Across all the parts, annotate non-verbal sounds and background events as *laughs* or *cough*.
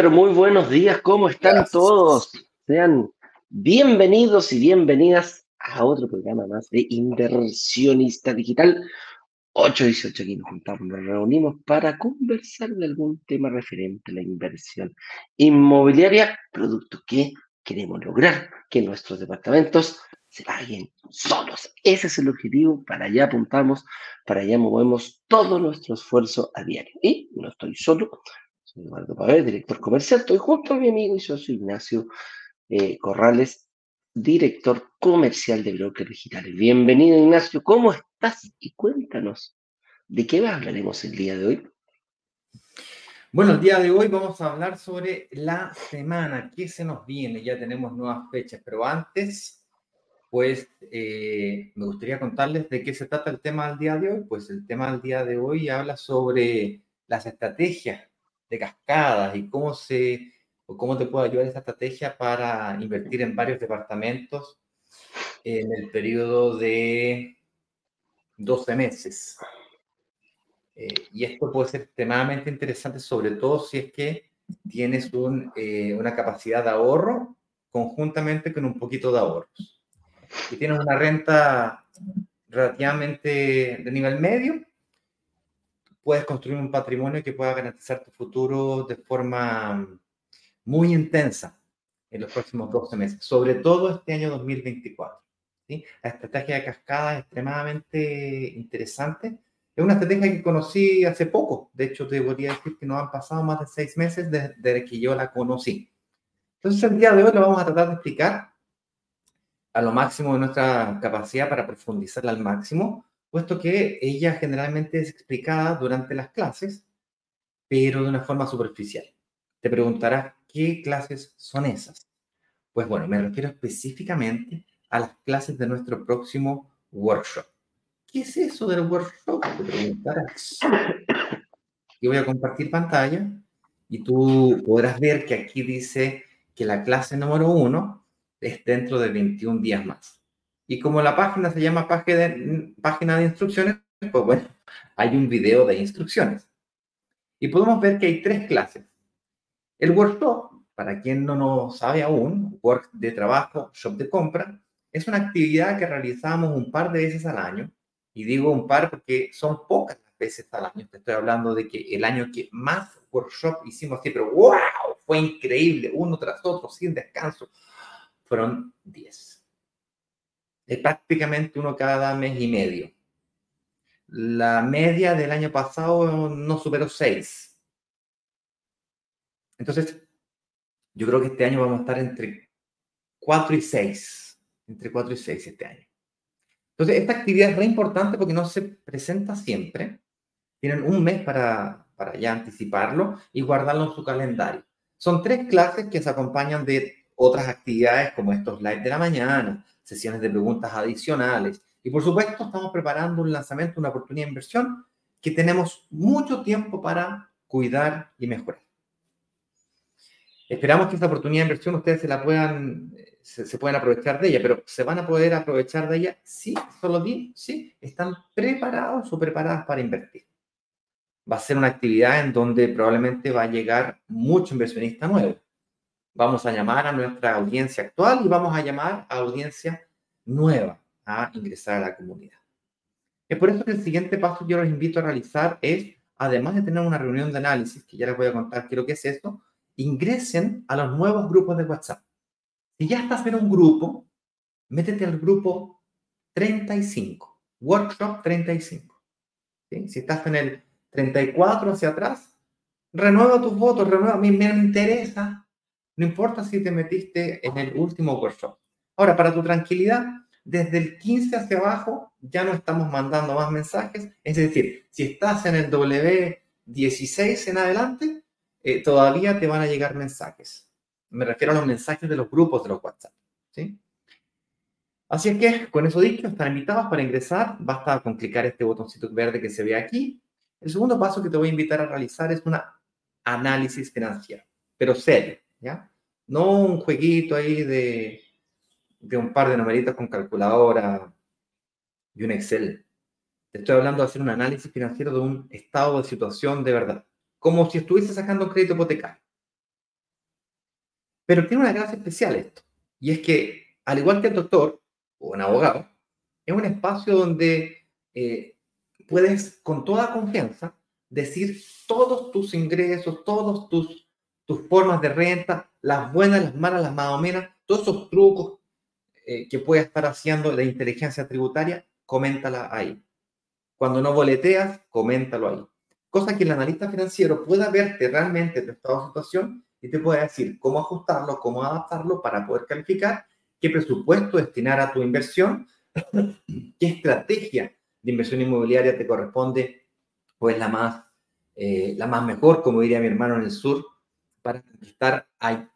Muy, pero muy buenos días, ¿cómo están Gracias. todos? Sean bienvenidos y bienvenidas a otro programa más de Inversionista Digital. 818 aquí nos juntamos, nos reunimos para conversar de algún tema referente a la inversión inmobiliaria, producto que queremos lograr, que nuestros departamentos se paguen solos. Ese es el objetivo, para allá apuntamos, para allá movemos todo nuestro esfuerzo a diario. Y no estoy solo, soy Eduardo Pavé, director comercial. Estoy junto a mi amigo y socio Ignacio eh, Corrales, director comercial de Broker Digitales. Bienvenido, Ignacio. ¿Cómo estás? Y cuéntanos, ¿de qué hablaremos el día de hoy? Bueno, el día de hoy vamos a hablar sobre la semana, qué se nos viene, ya tenemos nuevas fechas, pero antes, pues eh, me gustaría contarles de qué se trata el tema del día de hoy. Pues el tema del día de hoy habla sobre las estrategias de cascadas y cómo se o cómo te puede ayudar esa estrategia para invertir en varios departamentos en el periodo de 12 meses. Eh, y esto puede ser extremadamente interesante, sobre todo si es que tienes un, eh, una capacidad de ahorro conjuntamente con un poquito de ahorros. Si tienes una renta relativamente de nivel medio, puedes construir un patrimonio que pueda garantizar tu futuro de forma muy intensa en los próximos 12 meses, sobre todo este año 2024. ¿sí? La estrategia de cascada es extremadamente interesante. Es una estrategia que conocí hace poco. De hecho, te podría decir que no han pasado más de seis meses desde, desde que yo la conocí. Entonces, el día de hoy lo vamos a tratar de explicar a lo máximo de nuestra capacidad para profundizarla al máximo, puesto que ella generalmente es explicada durante las clases, pero de una forma superficial. Te preguntarás, ¿qué clases son esas? Pues bueno, me refiero específicamente a las clases de nuestro próximo workshop. ¿Qué es eso del workshop? Te preguntarás. Yo voy a compartir pantalla y tú podrás ver que aquí dice que la clase número uno es dentro de 21 días más. Y como la página se llama página de, página de instrucciones, pues bueno, hay un video de instrucciones. Y podemos ver que hay tres clases. El workshop, para quien no lo sabe aún, work de trabajo, shop de compra, es una actividad que realizamos un par de veces al año. Y digo un par porque son pocas las veces al año. Estoy hablando de que el año que más workshop hicimos siempre, wow, fue increíble, uno tras otro, sin descanso, fueron 10. Es prácticamente uno cada mes y medio. La media del año pasado no superó 6 entonces, yo creo que este año vamos a estar entre 4 y 6, entre 4 y 6 este año. Entonces, esta actividad es re importante porque no se presenta siempre. Tienen un mes para, para ya anticiparlo y guardarlo en su calendario. Son tres clases que se acompañan de otras actividades como estos live de la mañana, sesiones de preguntas adicionales. Y por supuesto, estamos preparando un lanzamiento, una oportunidad de inversión que tenemos mucho tiempo para cuidar y mejorar. Esperamos que esta oportunidad de inversión ustedes se la puedan, se, se, puedan aprovechar de ella, pero ¿se van a poder aprovechar de ella? Sí, solo bien, sí, están preparados o preparadas para invertir. Va a ser una actividad en donde probablemente va a llegar mucho inversionista nuevo. Vamos a llamar a nuestra audiencia actual y vamos a llamar a audiencia nueva a ingresar a la comunidad. Es por eso que el siguiente paso que yo los invito a realizar es, además de tener una reunión de análisis, que ya les voy a contar qué es lo que es esto, ingresen a los nuevos grupos de WhatsApp. Si ya estás en un grupo, métete al grupo 35, Workshop 35. ¿Sí? Si estás en el 34 hacia atrás, renueva tus votos, renueva, me, me interesa. No importa si te metiste en el último workshop. Ahora, para tu tranquilidad, desde el 15 hacia abajo ya no estamos mandando más mensajes. Es decir, si estás en el W16 en adelante, eh, todavía te van a llegar mensajes. Me refiero a los mensajes de los grupos de los WhatsApp. ¿sí? Así es que, con eso dicho, están invitados para ingresar. Basta con clicar este botoncito verde que se ve aquí. El segundo paso que te voy a invitar a realizar es un análisis financiero, pero serio, ¿ya? No un jueguito ahí de, de un par de numeritos con calculadora y un Excel. Te estoy hablando de hacer un análisis financiero de un estado de situación de verdad como si estuviese sacando un crédito hipotecario. Pero tiene una gracia especial esto, y es que, al igual que el doctor o un abogado, es un espacio donde eh, puedes con toda confianza decir todos tus ingresos, todos tus, tus formas de renta, las buenas, las malas, las más o menos, todos esos trucos eh, que puede estar haciendo la inteligencia tributaria, coméntala ahí. Cuando no boleteas, coméntalo ahí. Cosa que el analista financiero pueda verte realmente tu estado de situación y te pueda decir cómo ajustarlo, cómo adaptarlo para poder calificar, qué presupuesto destinar a tu inversión, *clears throat* qué estrategia de inversión inmobiliaria te corresponde, pues la más, eh, la más mejor, como diría mi hermano en el sur, para conquistar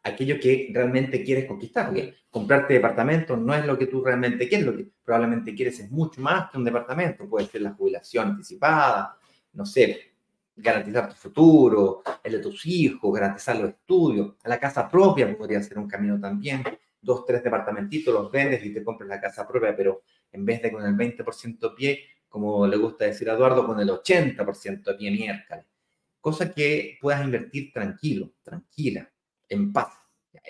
aquello que realmente quieres conquistar. Porque comprarte departamentos no es lo que tú realmente quieres, lo que probablemente quieres es mucho más que un departamento. Puede ser la jubilación anticipada, no sé, garantizar tu futuro, el de tus hijos, garantizar los estudios. La casa propia podría ser un camino también. Dos, tres departamentitos los vendes y te compras la casa propia, pero en vez de con el 20% pie, como le gusta decir a Eduardo, con el 80% de pie miércoles cosa que puedas invertir tranquilo, tranquila, en paz.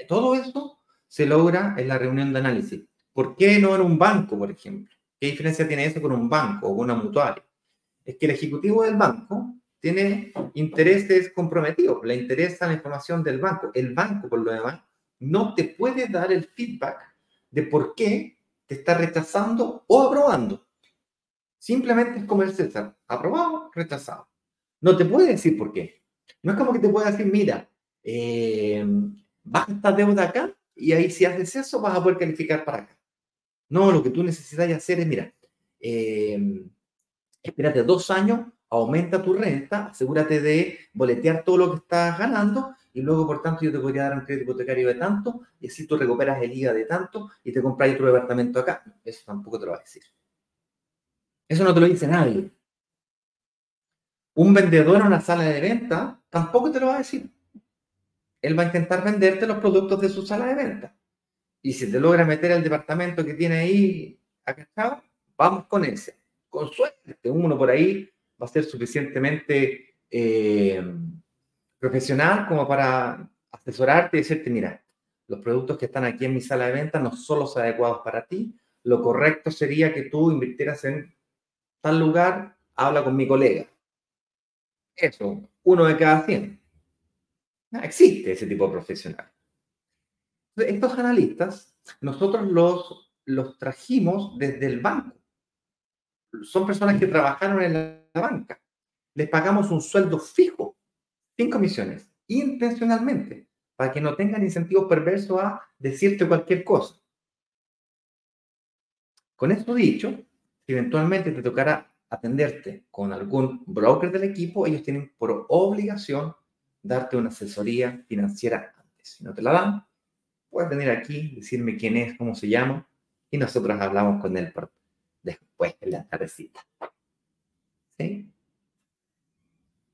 Todo eso se logra en la reunión de análisis. ¿Por qué no en un banco, por ejemplo? ¿Qué diferencia tiene eso con un banco o una mutuaria? Es que el ejecutivo del banco tiene intereses comprometidos, le interesa la información del banco. El banco, por lo demás, no te puede dar el feedback de por qué te está rechazando o aprobando. Simplemente es como el César, aprobado, rechazado. No te puede decir por qué. No es como que te pueda decir, mira, eh, baja esta deuda acá y ahí si haces eso vas a poder calificar para acá. No, lo que tú necesitas hacer es, mira, eh, espérate dos años, aumenta tu renta, asegúrate de boletear todo lo que estás ganando y luego, por tanto, yo te podría dar un crédito hipotecario de tanto y así tú recuperas el IVA de tanto y te compras otro departamento acá. Eso tampoco te lo va a decir. Eso no te lo dice nadie. Un vendedor en una sala de venta tampoco te lo va a decir. Él va a intentar venderte los productos de su sala de venta. Y si te logra meter el departamento que tiene ahí acá, vamos con ese. Con suerte, uno por ahí va a ser suficientemente eh, profesional como para asesorarte y decirte, mira, los productos que están aquí en mi sala de venta no son los adecuados para ti. Lo correcto sería que tú invirtieras en tal lugar, habla con mi colega eso, uno de cada 100. existe ese tipo de profesional. Estos analistas, nosotros los, los trajimos desde el banco. Son personas que trabajaron en la banca. Les pagamos un sueldo fijo, sin comisiones, intencionalmente, para que no tengan incentivos perversos a decirte cualquier cosa. Con esto dicho, eventualmente te tocará atenderte con algún broker del equipo, ellos tienen por obligación darte una asesoría financiera antes. Si no te la dan, puedes venir aquí, decirme quién es, cómo se llama, y nosotros hablamos con él después de la tardecita. ¿Sí?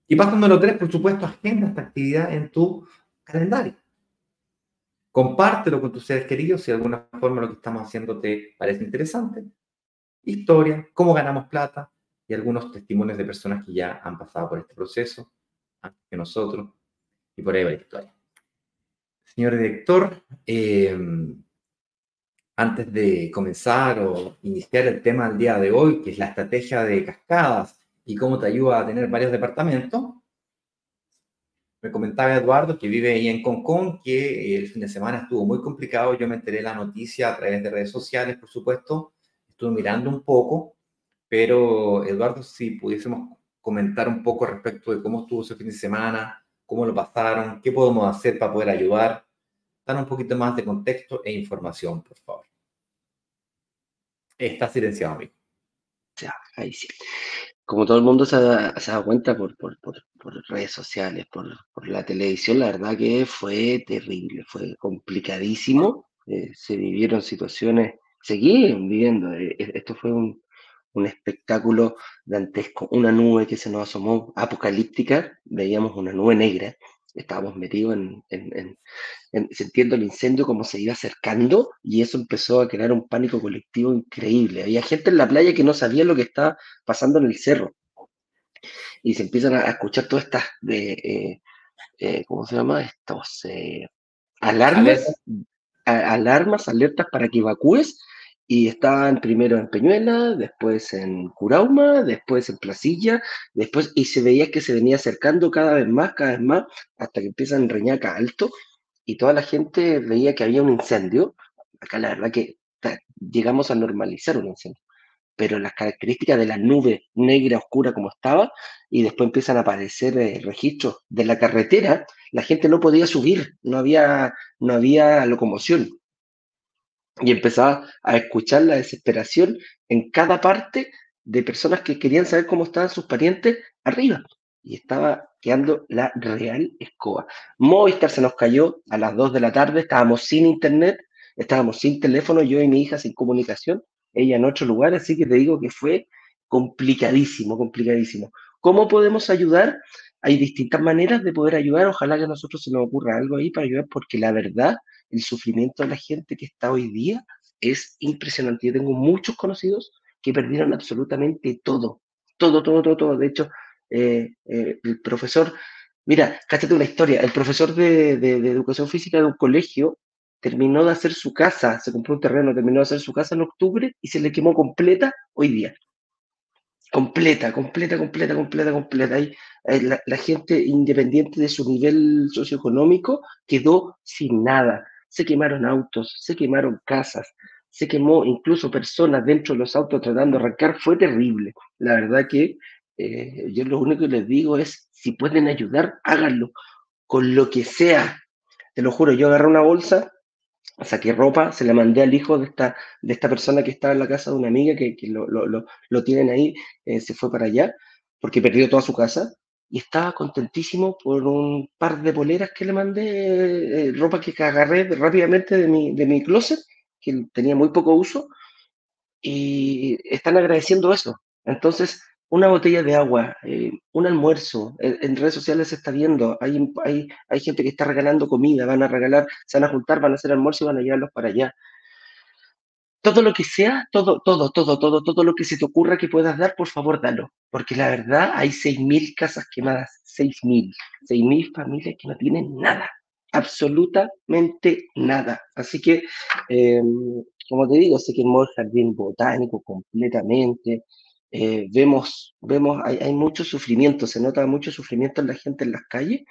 Y paso número tres, por supuesto, agenda esta actividad en tu calendario. Compártelo con tus seres queridos si de alguna forma lo que estamos haciendo te parece interesante. Historia, cómo ganamos plata, y algunos testimonios de personas que ya han pasado por este proceso antes que nosotros y por ahí va la historia. Señor director, eh, antes de comenzar o iniciar el tema del día de hoy, que es la estrategia de cascadas y cómo te ayuda a tener varios departamentos, me comentaba Eduardo, que vive ahí en Concón, que el fin de semana estuvo muy complicado. Yo me enteré la noticia a través de redes sociales, por supuesto. Estuve mirando un poco pero, Eduardo, si pudiésemos comentar un poco respecto de cómo estuvo ese fin de semana, cómo lo pasaron, qué podemos hacer para poder ayudar, dar un poquito más de contexto e información, por favor. Está silenciado, amigo. Ahí sí. Como todo el mundo se ha, dado cuenta por, por, redes sociales, por, la televisión, la verdad que fue terrible, fue complicadísimo. Eh, se vivieron situaciones, seguían viviendo. Eh, esto fue un, un espectáculo dantesco, una nube que se nos asomó apocalíptica, veíamos una nube negra, estábamos metidos en, en, en, sintiendo el incendio como se iba acercando y eso empezó a crear un pánico colectivo increíble. Había gente en la playa que no sabía lo que estaba pasando en el cerro. y se empiezan a escuchar todas estas, de, eh, eh, ¿cómo se llama? Estos alarmas, alarmas, alertas para que evacúes y estaban primero en Peñuela, después en Curauma, después en Placilla, después, y se veía que se venía acercando cada vez más, cada vez más, hasta que empiezan Reñaca Alto, y toda la gente veía que había un incendio. Acá la verdad que llegamos a normalizar un incendio, pero las características de la nube negra oscura como estaba, y después empiezan a aparecer eh, registros de la carretera, la gente no podía subir, no había, no había locomoción y empezaba a escuchar la desesperación en cada parte de personas que querían saber cómo estaban sus parientes arriba. Y estaba quedando la real escoba. Movistar se nos cayó a las 2 de la tarde, estábamos sin internet, estábamos sin teléfono, yo y mi hija sin comunicación, ella en otro lugar, así que te digo que fue complicadísimo, complicadísimo. ¿Cómo podemos ayudar? Hay distintas maneras de poder ayudar, ojalá que a nosotros se nos ocurra algo ahí para ayudar, porque la verdad el sufrimiento de la gente que está hoy día es impresionante. Yo tengo muchos conocidos que perdieron absolutamente todo, todo, todo, todo, todo. De hecho, eh, eh, el profesor, mira, cáchate una historia, el profesor de, de, educación física de un colegio terminó de hacer su casa, se compró un terreno, terminó de hacer su casa en octubre y se le quemó completa hoy día. Completa, completa, completa, completa, completa. Ahí, la, la, gente independiente de su nivel socioeconómico quedó sin nada se quemaron autos, se quemaron casas, se quemó incluso personas dentro de los autos tratando de arrancar, fue terrible. La verdad que eh, yo lo único que les digo es, si pueden ayudar, háganlo, con lo que sea. Te lo juro, yo agarré una bolsa, saqué ropa, se la mandé al hijo de esta, de esta persona que estaba en la casa de una amiga que, lo, lo, lo, tienen ahí, eh, se fue para allá, porque perdió toda su casa y estaba contentísimo por un par de poleras que le mandé, eh, ropa que agarré rápidamente de mi, de mi closet, que tenía muy poco uso, y están agradeciendo eso. Entonces, una botella de agua, eh, un almuerzo, en, redes sociales se está viendo, hay, hay, hay gente que está regalando comida, van a regalar, se van a juntar, van a hacer almuerzo y van a llevarlos para allá todo lo que sea, todo, todo, todo, todo, todo lo que se te ocurra que puedas dar, por favor, dalo. Porque la verdad, hay 6.000 casas quemadas, 6.000, 6.000 familias que no tienen nada, absolutamente nada. Así que, em, como te digo, se quemó el jardín botánico completamente. Eh, vemos, vemos, hay, hay mucho sufrimiento, se nota mucho sufrimiento en la gente en las calles.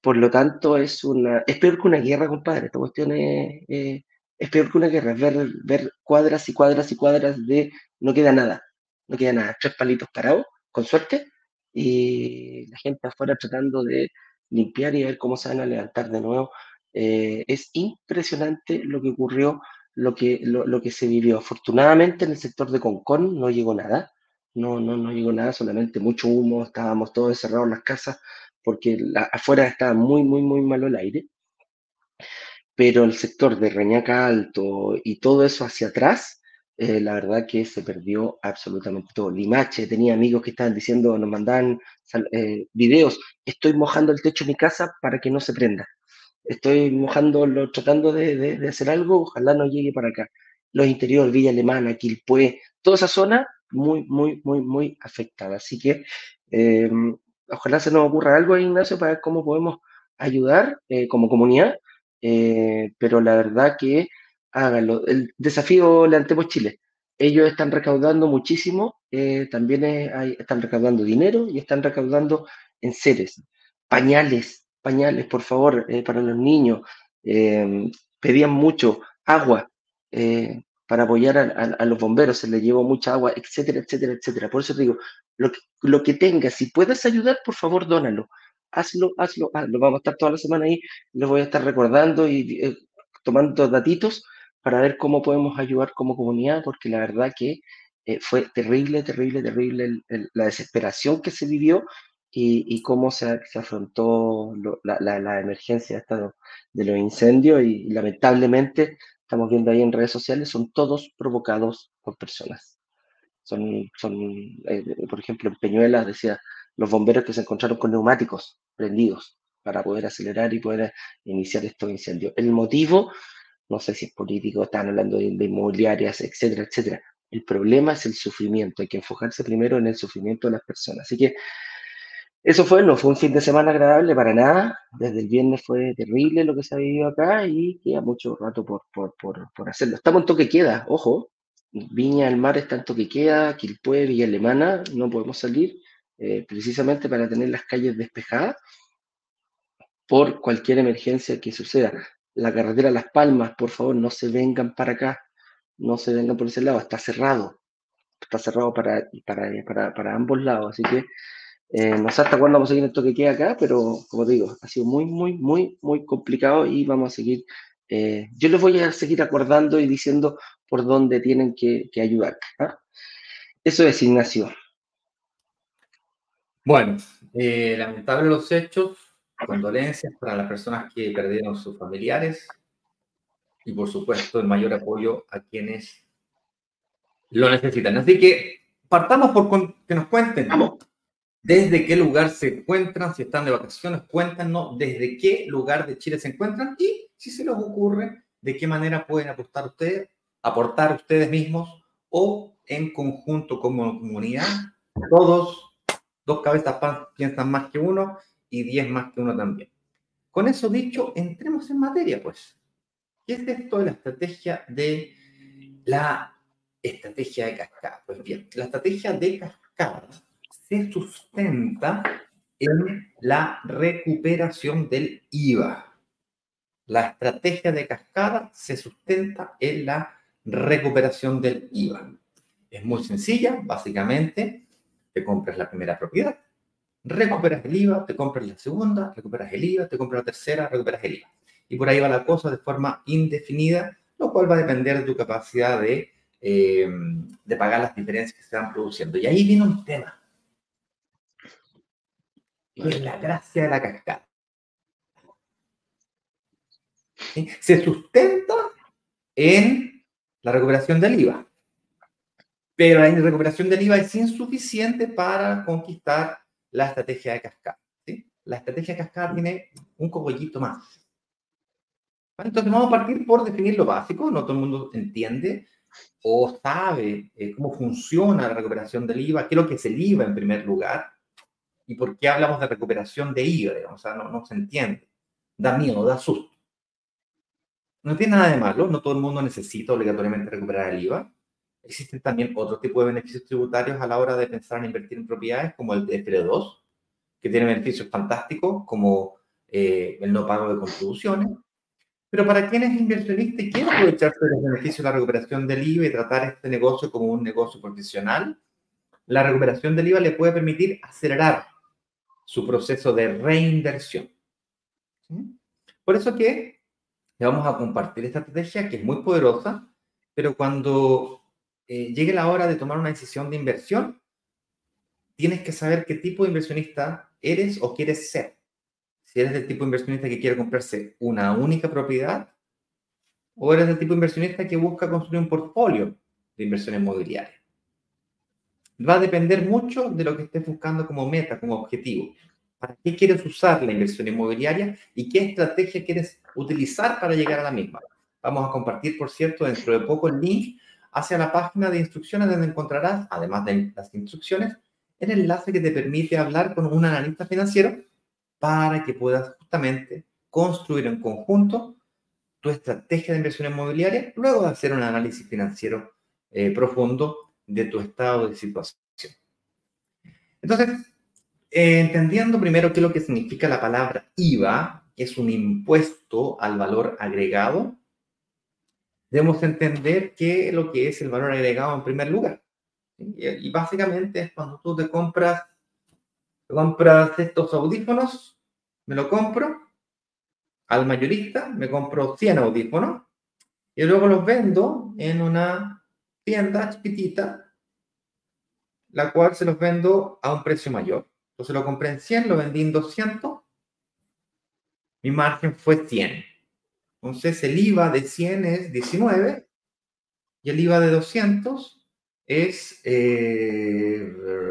Por lo tanto, es una, es peor que una guerra, compadre. Esta cuestión es, eh, es peor que una guerra, ver, ver cuadras y cuadras y cuadras de no queda nada, no queda nada, tres palitos parados, con suerte, y la gente afuera tratando de limpiar y ver cómo se van a levantar de nuevo. Eh, es impresionante lo que ocurrió, lo que, lo, que se vivió. Afortunadamente en el sector de Concón no llegó nada, no, no, no llegó nada, solamente mucho humo, estábamos todos encerrados en las casas porque afuera estaba muy, muy, muy malo el aire pero el sector de Reñaca Alto y todo eso hacia atrás, eh, la verdad que se perdió absolutamente todo. Limache, tenía amigos que estaban diciendo, nos mandaban eh, videos, estoy mojando el techo de mi casa para que no se prenda. Estoy mojándolo, tratando de, hacer algo, ojalá no llegue para acá. Los interiores, Villa Alemana, Quilpué, toda esa zona muy, muy, muy, muy afectada. Así que em, ojalá se nos ocurra algo, Ignacio, para ver cómo podemos ayudar eh, como comunidad eh, pero la verdad que háganlo. El desafío Levantemos Chile. Ellos están recaudando muchísimo, eh, también están recaudando dinero y están recaudando en seres. Pañales, pañales, por favor, para los niños. pedían mucho agua para apoyar a, los bomberos, se les llevó mucha agua, etcétera, etcétera, etcétera. Por eso digo, lo que, lo que tengas, si puedes ayudar, por favor, dónalo hazlo, hazlo, hazlo. Vamos a estar toda la semana ahí, les voy a estar recordando y eh, tomando datitos para ver cómo podemos ayudar como comunidad, porque la verdad que eh, fue terrible, terrible, terrible la desesperación que se vivió y, cómo se, se afrontó la, la, emergencia de los incendios y, lamentablemente estamos viendo ahí en redes sociales, son todos provocados por personas. Son, son eh, por ejemplo, en Peñuelas decía, los bomberos que se encontraron con neumáticos prendidos para poder acelerar y poder iniciar estos incendios. El motivo, no sé si es político, están hablando de, inmobiliarias, etcétera, etcétera. El problema es el sufrimiento. Hay que enfocarse primero en el sufrimiento de las personas. Así que eso fue, no fue un fin de semana agradable para nada. Desde el viernes fue terrible lo que se ha vivido acá y queda mucho rato por, por, por, por hacerlo. Estamos en toque queda, ojo. Viña del Mar está en toque queda, Quilpue, Villa Alemana, no podemos salir eh, precisamente para tener las calles despejadas por cualquier emergencia que suceda. La carretera Las Palmas, por favor, no se vengan para acá, no se vengan por ese lado, está cerrado, está cerrado para, para, para, para ambos lados, así que eh, no sé hasta cuándo vamos a seguir esto que queda acá, pero como te digo, ha sido muy, muy, muy, muy complicado y vamos a seguir. Eh, yo les voy a seguir acordando y diciendo por dónde tienen que, ayudar. ¿ah? Eso es Ignacio. Bueno, eh, lamentable los hechos, condolencias para las personas que perdieron sus familiares y por supuesto el mayor apoyo a quienes lo necesitan. Así que partamos por que nos cuenten. Vamos desde qué lugar se encuentran, si están de vacaciones, cuéntanos desde qué lugar de Chile se encuentran y si se les ocurre, de qué manera pueden aportar ustedes, aportar ustedes mismos o en conjunto como comunidad. Todos, dos cabezas piensan más que uno y diez más que uno también. Con eso dicho, entremos en materia, pues. ¿Qué es esto de la estrategia de la estrategia de cascada? Pues bien, la estrategia de cascada se sustenta en la recuperación del IVA. La estrategia de cascada se sustenta en la recuperación del IVA. Es muy sencilla, básicamente, te compras la primera propiedad, recuperas el IVA, te compras la segunda, recuperas el IVA, te compras la tercera, recuperas el IVA. Y por ahí va la cosa de forma indefinida, lo cual va a depender de tu capacidad de, eh, de pagar las diferencias que se van produciendo. Y ahí viene un tema es la gracia de la cascada. Se sustenta en la recuperación del IVA. Pero la recuperación del IVA es insuficiente para conquistar la estrategia de cascada. La estrategia de cascada tiene un cogollito más. Entonces vamos a partir por definir lo básico. No todo el mundo entiende o sabe eh, cómo funciona la recuperación del IVA, qué es lo que es el IVA en primer lugar ¿Y por qué hablamos de recuperación de IVA? O sea, no, no se entiende. Da miedo, da susto. No tiene nada de malo, no todo el mundo necesita obligatoriamente recuperar el IVA. Existen también otro tipo de beneficios tributarios a la hora de pensar en invertir en propiedades, como el de FL2, que tiene beneficios fantásticos, como eh, el no pago de contribuciones. Pero para quienes es inversionista y quiere aprovecharse de los beneficios de la recuperación del IVA y tratar este negocio como un negocio profesional, la recuperación del IVA le puede permitir acelerar su proceso de reinversión. Por eso que le vamos a compartir esta estrategia que es muy poderosa, pero cuando eh, llegue la hora de tomar una decisión de inversión, tienes que saber qué tipo de inversionista eres o quieres ser. Si eres del tipo de inversionista que quiere comprarse una única propiedad, o eres del tipo de inversionista que busca construir un portfolio de inversión inmobiliaria va a depender mucho de lo que estés buscando como meta, como objetivo. ¿Para qué quieres usar la inversión inmobiliaria y qué estrategia quieres utilizar para llegar a la misma? Vamos a compartir, por cierto, dentro de poco el link hacia la página de instrucciones donde encontrarás, además de las instrucciones, el enlace que te permite hablar con un analista financiero para que puedas justamente construir en conjunto tu estrategia de inversión inmobiliaria luego de hacer un análisis financiero eh, profundo de tu estado de situación. Entonces, eh, entendiendo primero qué es lo que significa la palabra IVA, es un impuesto al valor agregado, debemos entender qué es lo que es el valor agregado en primer lugar. Y, básicamente es cuando tú te compras, te compras estos audífonos, me lo compro, al mayorista me compro 100 audífonos y luego los vendo en una tienda chiquitita, la cual se los vendo a un precio mayor. Entonces lo compré en 100, lo vendí en 200, mi margen fue 100. Entonces el IVA de 100 es 19 y el IVA de 200 es 19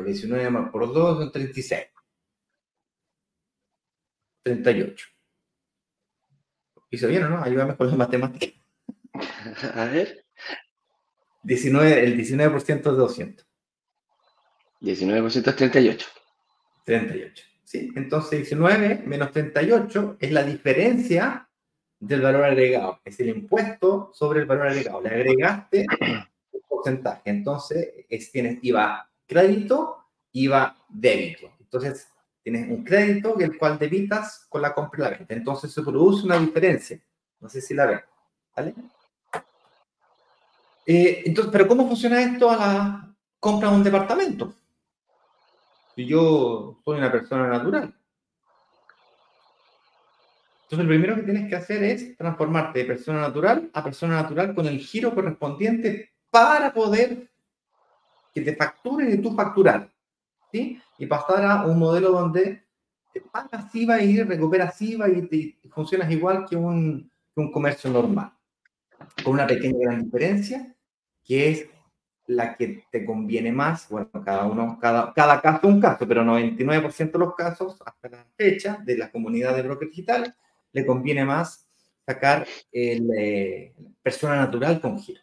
eh, por 2 son 36. 38. ¿Hizo bien o no? Ayúdame con las matemáticas. *laughs* A ver. 19, el 19% de 200. 19% es 38. 38. ¿sí? Entonces 19 menos 38 es la diferencia del valor agregado. Es el impuesto sobre el valor agregado. Le agregaste el porcentaje. Entonces es, tienes IVA crédito, IVA débito. Entonces tienes un crédito el cual debitas con la compra y la venta. Entonces se produce una diferencia. No sé si la ven. ¿Vale? Eh, entonces, pero ¿cómo funciona esto a la compra de un departamento? Si yo soy una persona natural. Entonces, lo primero que tienes que hacer es transformarte de persona natural a persona natural con el giro correspondiente para poder que te facturen y tú facturar. ¿sí? Y pasar a un modelo donde te pagas IVA y recuperas IVA y, te, funcionas igual que un, que un comercio normal. Con una pequeña gran diferencia, que es la que te conviene más, bueno, cada uno, cada, cada caso un caso, pero 99% de los casos, hasta la fecha, de la comunidad de brokers digitales, le conviene más sacar el eh, persona natural con giro.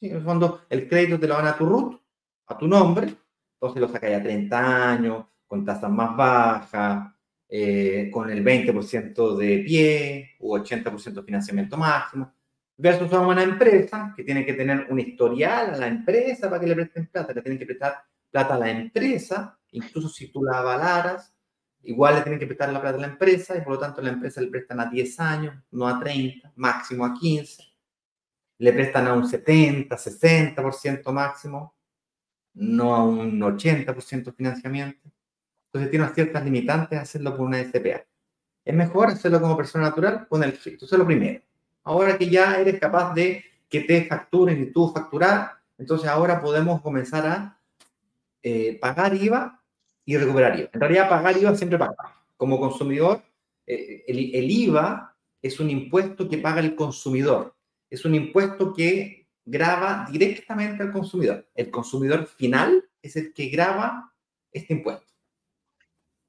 En el fondo, el crédito te lo van a tu root, a tu nombre, entonces lo sacas a 30 años, con tasas más bajas, eh, con el 20% de pie u 80% de financiamiento máximo versus a una empresa que tiene que tener un historial a la empresa para que le presten plata, le tienen que prestar plata a la empresa, incluso si tú la avalaras, igual le tienen que prestar la plata a la empresa y por lo tanto la empresa le prestan a 10 años, no a 30, máximo a 15, le prestan a un 70, 60% máximo, no a un 80% de financiamiento. Entonces tiene ciertas limitantes hacerlo por una SPA. Es mejor hacerlo como persona natural con el Eso es lo primero. Ahora que ya eres capaz de que te facturen y tú facturar, entonces ahora podemos comenzar a eh, pagar IVA y recuperar IVA. En realidad, pagar IVA siempre paga. Como consumidor, eh, el, IVA es un impuesto que paga el consumidor. Es un impuesto que graba directamente al consumidor. El consumidor final es el que graba este impuesto.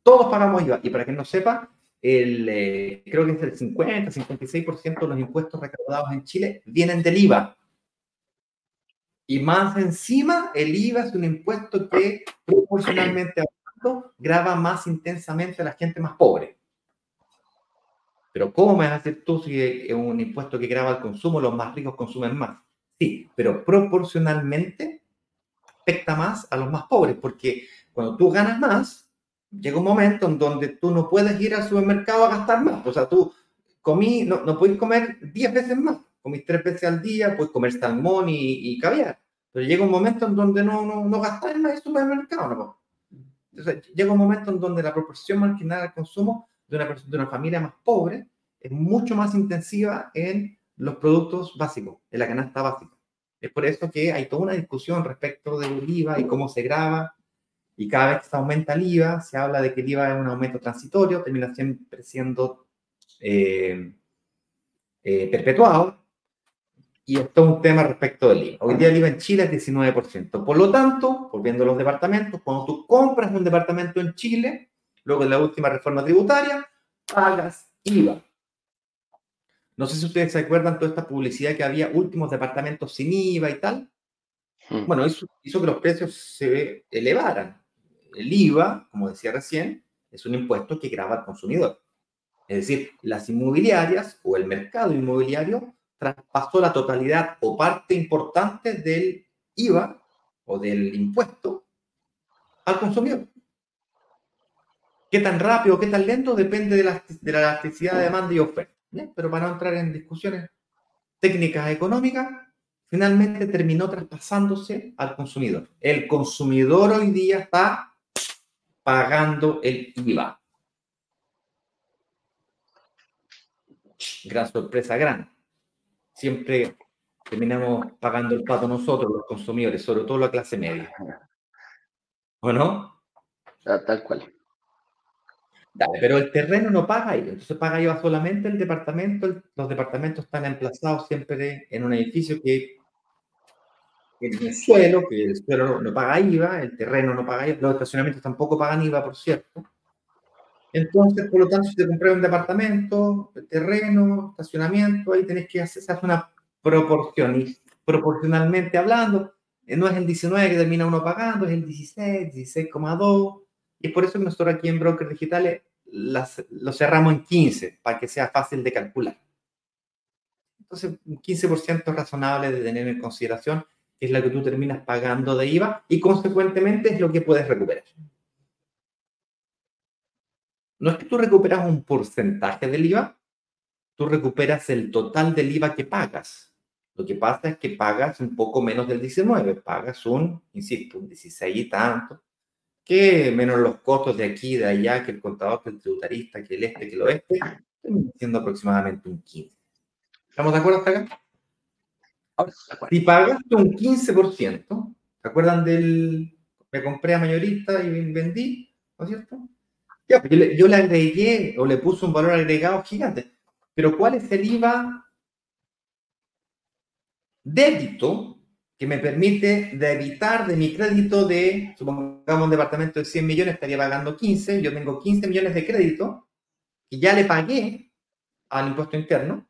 Todos pagamos IVA. Y para quien no sepa, el, eh, creo que es el 50, 56% de los impuestos recaudados en Chile vienen del IVA. Y más encima, el IVA es un impuesto que proporcionalmente hablando graba más intensamente a la gente más pobre. Pero ¿cómo me vas a decir tú si es un impuesto que graba el consumo, los más ricos consumen más? Sí, pero proporcionalmente afecta más a los más pobres, porque cuando tú ganas más, llega un momento en donde tú no puedes ir al supermercado a gastar más. O sea, tú comí, no, no puedes comer 10 veces más. Comís tres veces al día, puedes comer salmón y, y caviar. Pero llega un momento en donde no, no, no gastas más en el supermercado. ¿no? Entonces, llega un momento en donde la proporción marginal al consumo de una, de una familia más pobre es mucho más intensiva en los productos básicos, en la canasta básica. Es por eso que hay toda una discusión respecto del IVA y cómo se graba y cada vez que se aumenta el IVA, se habla de que el IVA es un aumento transitorio, termina siempre siendo eh, eh, perpetuado. Y esto es un tema respecto del IVA. Hoy día el IVA en Chile es 19%. Por lo tanto, volviendo a los departamentos, cuando tú compras un departamento en Chile, luego de la última reforma tributaria, pagas IVA. No sé si ustedes se acuerdan toda esta publicidad que había últimos departamentos sin IVA y tal. Hmm. Bueno, hizo, hizo que los precios se elevaran el IVA, como decía recién, es un impuesto que grava al consumidor. Es decir, las inmobiliarias o el mercado inmobiliario traspasó la totalidad o parte importante del IVA o del impuesto al consumidor. ¿Qué tan rápido, qué tan lento? Depende de la, de la elasticidad de demanda y oferta. Pero para no entrar en discusiones técnicas económicas, finalmente terminó traspasándose al consumidor. El consumidor hoy día está pagando el IVA. Gran sorpresa, gran. Siempre terminamos pagando el pato nosotros, los consumidores, sobre todo la clase media. ¿O no? Tal cual. pero el terreno no paga IVA, entonces paga IVA solamente el departamento. los departamentos están emplazados siempre en un edificio que el suelo, que el suelo no paga IVA, el terreno no paga IVA, los estacionamientos tampoco pagan IVA, por cierto. Entonces, por lo tanto, si te compras un departamento, terreno, estacionamiento, ahí tenés que hacer, una proporción. Y proporcionalmente hablando, eh, no es el 19 que termina uno pagando, es el 16, 16,2. Y es por eso que nosotros aquí en Brokers Digitales las, lo cerramos en 15, para que sea fácil de calcular. Entonces, un 15% razonable de tener en consideración, es la que tú terminas pagando de IVA y consecuentemente es lo que puedes recuperar. No es que tú recuperas un porcentaje del IVA, tú recuperas el total del IVA que pagas. Lo que pasa es que pagas un poco menos del 19, pagas un, insisto, un 16 y tanto, que menos los costos de aquí, de allá, que el contador, que el tributarista, que el este, que el oeste, siendo aproximadamente un 15. ¿Estamos de acuerdo hasta acá? Ahora, si pagaste un 15%, ¿se acuerdan del, me compré a mayorista y vendí, ¿no es cierto? Ya, yo, le, yo le agregué o le puse un valor agregado gigante. Pero ¿cuál es el IVA débito que me permite debitar de mi crédito de, supongamos un departamento de 100 millones, estaría pagando 15, yo tengo 15 millones de crédito y ya le pagué al impuesto interno,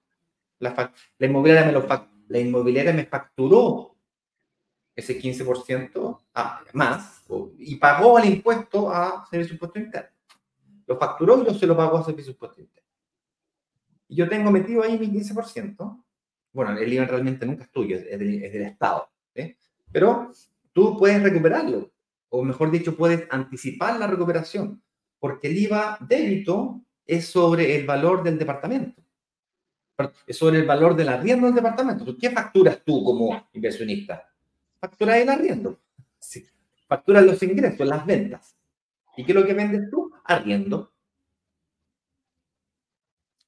la, la, inmobiliaria, me lo, la inmobiliaria me facturó ese 15% ah, más y pagó el impuesto a servicio impuesto interno. Lo facturó y yo se lo pagó a servicio impuesto interno. Y yo tengo metido ahí mi 15%. Bueno, el IVA realmente nunca es tuyo, es del, Estado. Pero tú puedes recuperarlo, o mejor dicho, puedes anticipar la recuperación, porque el IVA débito es sobre el valor del departamento, sobre el valor del arriendo del departamento. ¿Qué facturas tú como inversionista? Facturas el arriendo, sí. facturas los ingresos, las ventas. ¿Y qué es lo que vendes tú? Arriendo.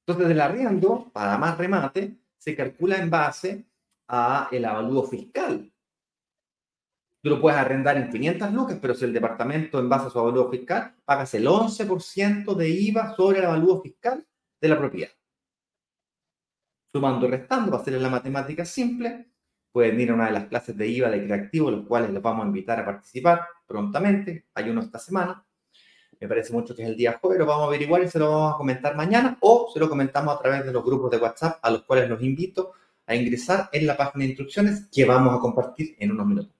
Entonces, el arriendo, para más remate, se calcula en base a el avalúo fiscal. Tú lo puedes arrendar en 500 lucas, pero si el departamento, en base a su avalúo fiscal, pagas el 11% de IVA sobre el avalúo fiscal de la propiedad. Sumando y restando, va a ser la matemática simple. Pueden ir a una de las clases de IVA de creativo, los cuales les vamos a invitar a participar prontamente. Hay uno esta semana me parece mucho que es el día jueves, lo vamos a averiguar y se lo vamos a comentar mañana o se lo comentamos a través de los grupos de WhatsApp a los cuales los invito a ingresar en la página de instrucciones que vamos a compartir en unos minutos.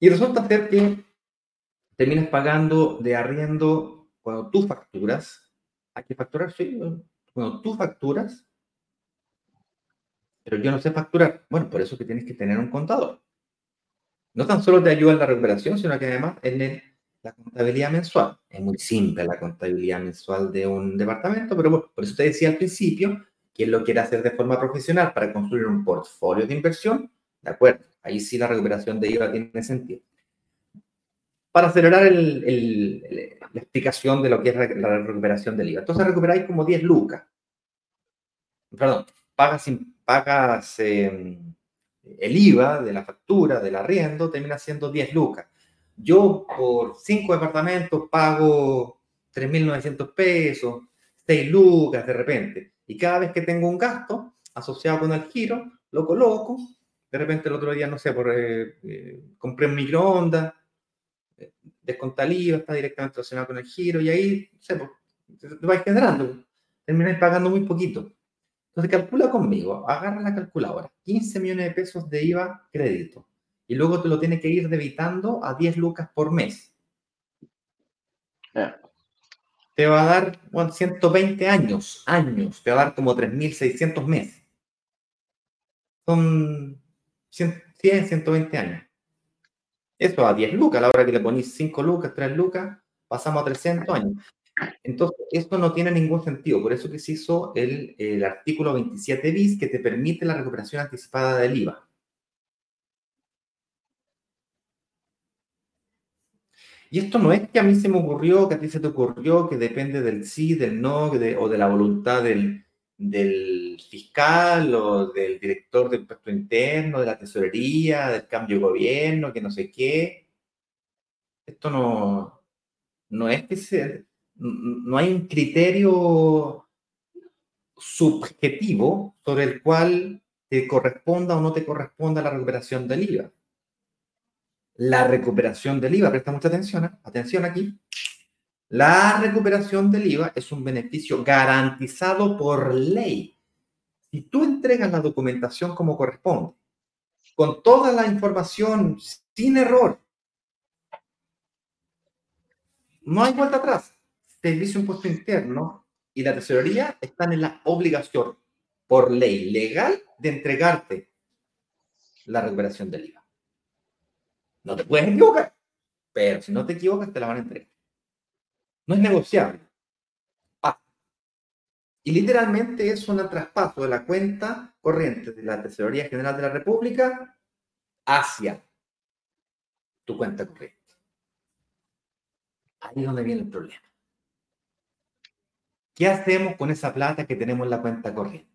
Y resulta ser que terminas pagando de arriendo cuando tú facturas, hay que facturar, sí, cuando tú facturas, pero yo no sé facturar. Bueno, por eso que tienes que tener un contador no tan solo te ayuda en la recuperación, sino que además en la contabilidad mensual. Es muy simple la contabilidad mensual de un departamento, pero por eso te decía al principio, quien lo quiere hacer de forma profesional para construir un portfolio de inversión, de acuerdo, ahí sí la recuperación de IVA tiene sentido. Para acelerar la explicación de lo que es la recuperación del IVA. Entonces recuperáis como 10 lucas. Perdón, pagas, pagas eh, el IVA de la factura, del arriendo, termina siendo 10 lucas. Yo por 5 departamentos pago 3.900 pesos, 6 lucas de repente. Y cada vez que tengo un gasto asociado con el giro, lo coloco. De repente el otro día, no sé, por, eh, eh, compré un microondas, desconta IVA, está directamente relacionado con el giro y ahí, sé, pues, te vais generando. Termináis pagando muy poquito. Entonces calcula conmigo, agarra la calculadora, 15 millones de pesos de IVA crédito, y luego te lo tienes que ir debitando a 10 lucas por mes. Te va a dar 120 años, años, te va a dar como 3.600 meses. Son 100, 120 años. Eso a 10 lucas, a la hora que le ponís 5 lucas, 3 lucas, pasamos a 300 años. Entonces, esto no tiene ningún sentido. Por eso que se hizo el, el artículo 27 bis que te permite la recuperación anticipada del IVA. Y esto no es que a mí se me ocurrió, que a ti se te ocurrió, que depende del sí, del no, o de la voluntad del, del, fiscal o del director del impuesto interno, de la tesorería, del cambio de gobierno, que no sé qué. Esto no, no es que se, no hay un criterio subjetivo sobre el cual te corresponda o no te corresponda la recuperación del IVA. La recuperación del IVA, presta mucha atención, ¿eh? atención aquí. La recuperación del IVA es un beneficio garantizado por ley. si tú entregas la documentación como corresponde, con toda la información sin error, no hay vuelta atrás. Servicio Impuesto Interno y la tesorería están en la obligación por ley legal de entregarte la recuperación del IVA. No te puedes equivocar, pero si no te equivocas, te la van a entregar. No es negociable. Y literalmente es un traspaso de la cuenta corriente de la Tesorería General de la República hacia tu cuenta corriente. Ahí es donde viene el problema. ¿Qué hacemos con esa plata que tenemos en la cuenta corriente?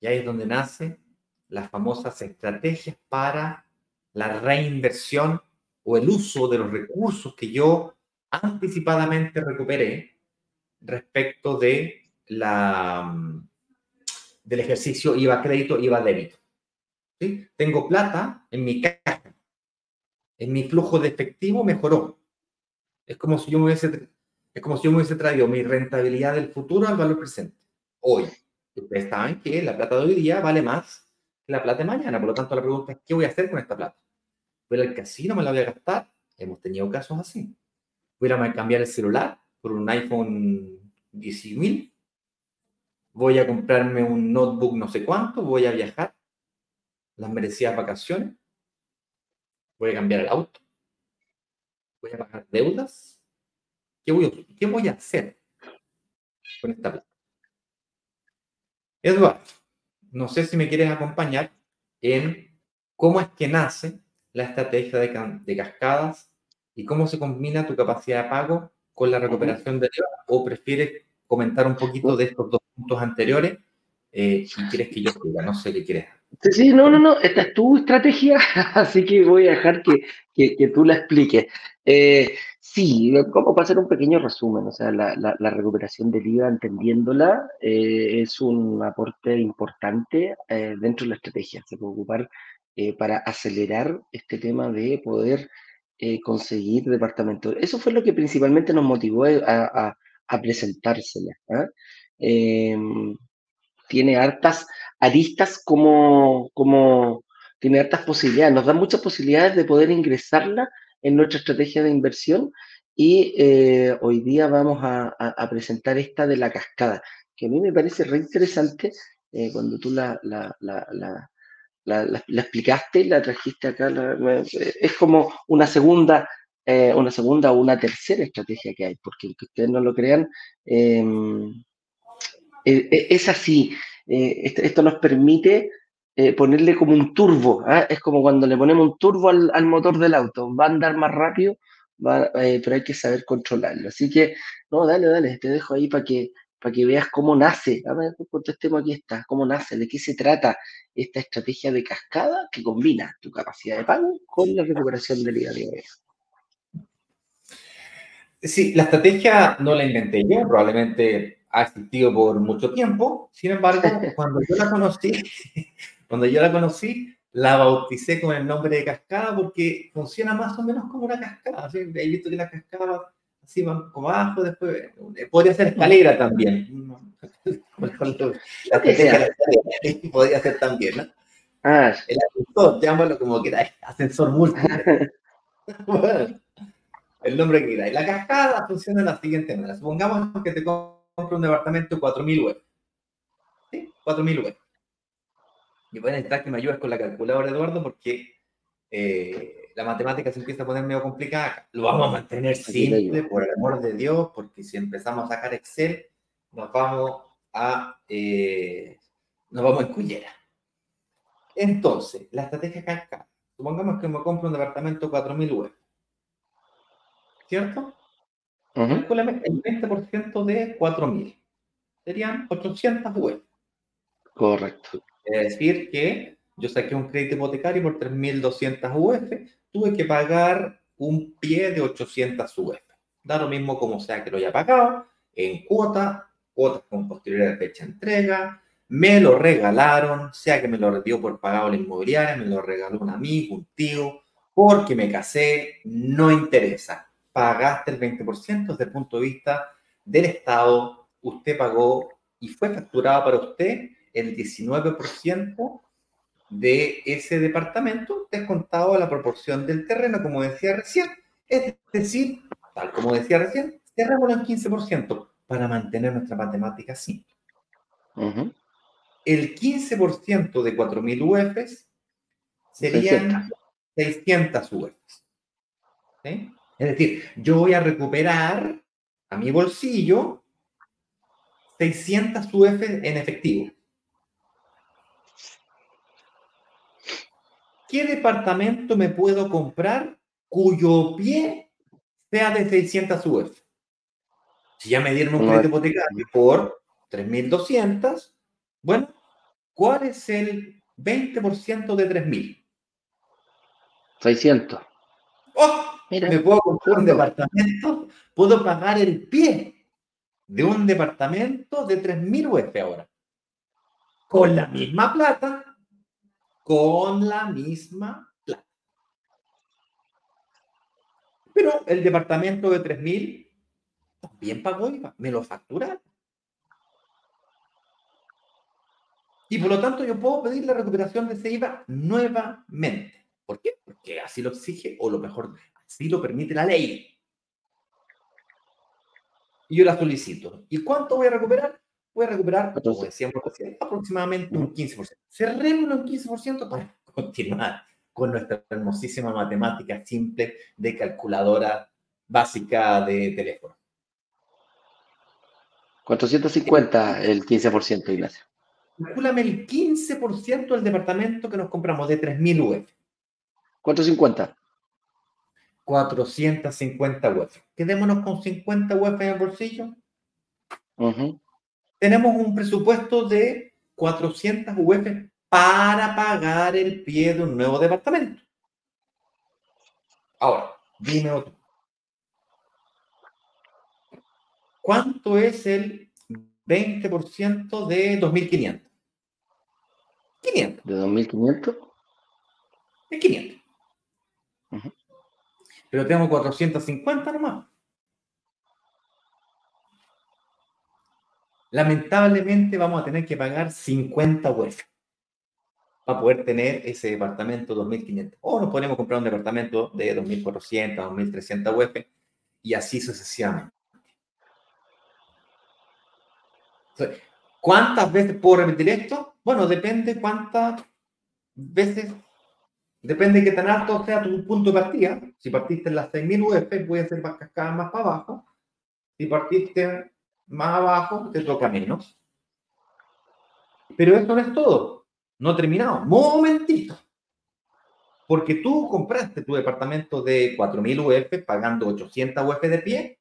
Y ahí es donde nacen las famosas estrategias para la reinversión o el uso de los recursos que yo anticipadamente recuperé respecto de la, del ejercicio IVA crédito, IVA débito. ¿Sí? Tengo plata en mi caja, en mi flujo de efectivo mejoró. Es como si yo me hubiese, es como si yo me hubiese traído mi rentabilidad del futuro al valor presente, hoy. Ustedes saben que la plata de hoy día vale más que la plata de mañana, por lo tanto la pregunta es, ¿qué voy a hacer con esta plata? ¿Voy al casino? ¿Me la voy a gastar? Hemos tenido casos así. ¿Voy a cambiar el celular por un iPhone 10.000? ¿Voy a comprarme un notebook no sé cuánto? ¿Voy a viajar? ¿Las merecidas vacaciones? ¿Voy a cambiar el auto? ¿Voy a pagar deudas? ¿Qué voy a, qué voy a hacer con esta plata? Eduardo, no sé si me quieres acompañar en cómo es que nace la estrategia de, cascadas y cómo se combina tu capacidad de pago con la recuperación de IVA o prefieres comentar un poquito de estos dos puntos anteriores eh, si quieres que yo diga, no sé qué quieres. Sí, sí, no, no, no, esta es tu estrategia, *laughs* así que voy a dejar que, que, tú la expliques. Eh, sí, como para hacer un pequeño resumen, o sea, la, la, recuperación del IVA, entendiéndola, eh, es un aporte importante eh, dentro de la estrategia. Se puede ocupar eh, para acelerar este tema de poder eh, conseguir departamentos. Eso fue lo que principalmente nos motivó a, a, presentársela. ¿ah? Em, tiene hartas aristas como, como, tiene hartas posibilidades, nos da muchas posibilidades de poder ingresarla en nuestra estrategia de inversión y eh, hoy día vamos a, a, presentar esta de la cascada, que a mí me parece re interesante cuando tú la, la, la, la, explicaste y la trajiste acá. es como una segunda, eh, una segunda o una tercera estrategia que hay, porque aunque ustedes no lo crean, em, e, e, es así. Eh, esto, nos permite eh, ponerle como un turbo. ¿ah? Es como cuando le ponemos un turbo al, motor del auto. Va a andar más rápido, pero hay que saber controlarlo. Así que, no, dale, dale, te dejo ahí para que, para que veas cómo nace, a ver, contestemos aquí está, cómo nace, de qué se trata esta estrategia de cascada que combina tu capacidad de pago con la recuperación del de Sí, la estrategia no la inventé yo, probablemente ha existido por mucho tiempo, sin embargo, *laughs* cuando yo la conocí, *laughs* cuando yo la conocí, la bauticé con el nombre de cascada porque funciona más o menos como una cascada, ¿sí? He visto que la cascada así como abajo, después eh, podría ser escalera también. *laughs* *laughs* podría ser también, ¿no? Ah, el ascensor, llámalo como quieras, ascensor múltiple. *laughs* el nombre que quieras. La cascada funciona de la siguiente manera. Supongamos que te compro un departamento de 4.000 web. ¿Sí? 4.000 web. Y voy a necesitar que me ayudes con la calculadora, Eduardo, porque eh, la matemática se empieza a poner medio complicada. Lo vamos a mantener simple, por el amor de Dios, porque si empezamos a sacar Excel, nos vamos a, eh, nos vamos en cullera. Entonces, la estrategia cascada. Supongamos que me compro un departamento 4.000 web. ¿Cierto? Uh el 20% de 4.000. Serían 800 web. Correcto. Es decir, que yo saqué un crédito hipotecario por 3.200 UF, tuve que pagar un pie de 800 UF. Da lo mismo como sea que lo haya pagado, en cuota, cuotas con posterior fecha entrega, me lo regalaron, sea que me lo retiró por pagado la inmobiliaria, me lo regaló un amigo, un tío, porque me casé, no interesa. Pagaste el 20% desde el punto de vista del Estado, usted pagó y fue facturado para usted el 19% de ese departamento descontado a la proporción del terreno, como decía recién. Es decir, tal como decía recién, cerramos en 15% para mantener nuestra matemática simple. El 15% de 4.000 UFs serían 600, UFs. Es decir, yo voy a recuperar a mi bolsillo 600 UF en efectivo. ¿Qué departamento me puedo comprar cuyo pie sea de 600 UF? Si ya me dieron un crédito hipotecario por 3.200, bueno, ¿cuál es el 20% de 3.000? 600. ¡Oh! me puedo comprar un departamento, puedo pagar el pie de un departamento de 3.000 UF ahora. Con la misma plata, con la misma plata. Pero el departamento de 3.000 también pagó IVA, me lo facturaron. Y por lo tanto yo puedo pedir la recuperación de ese IVA nuevamente. ¿Por qué? Porque así lo exige, o lo mejor, así lo permite la ley. Y yo la solicito. ¿Y cuánto voy a recuperar? Voy a recuperar, como decíamos, aproximadamente un 15%. Cerrémoslo un 15% para *laughs* continuar con nuestra hermosísima matemática simple de calculadora básica de teléfono. 450 el 15%, Ignacio. Calcúlame el 15% del departamento que nos compramos de 3.000 UF. 450. 450 UF. Quedémonos con 50 UF en el bolsillo. Tenemos un presupuesto de 400 UF para pagar el pie de un nuevo departamento. Ahora, dime otro. ¿Cuánto es el 20% de 2.500? 500. ¿De 2.500? Es 500. Pero tengo 450 nomás. Lamentablemente vamos a tener que pagar 50 UF para poder tener ese departamento 2.500. O nos podemos comprar un departamento de 2.400, 2.300 UF y así sucesivamente. ¿Cuántas veces puedo repetir esto? Bueno, depende cuántas veces Depende de qué tan alto sea tu punto de partida. Si partiste en las 6.000 UF, puede ser más cascada más para abajo. Si partiste más abajo, te toca menos. Pero eso no es todo. No terminado. Momentito. Porque tú compraste tu departamento de 4.000 UF pagando 800 UF de pie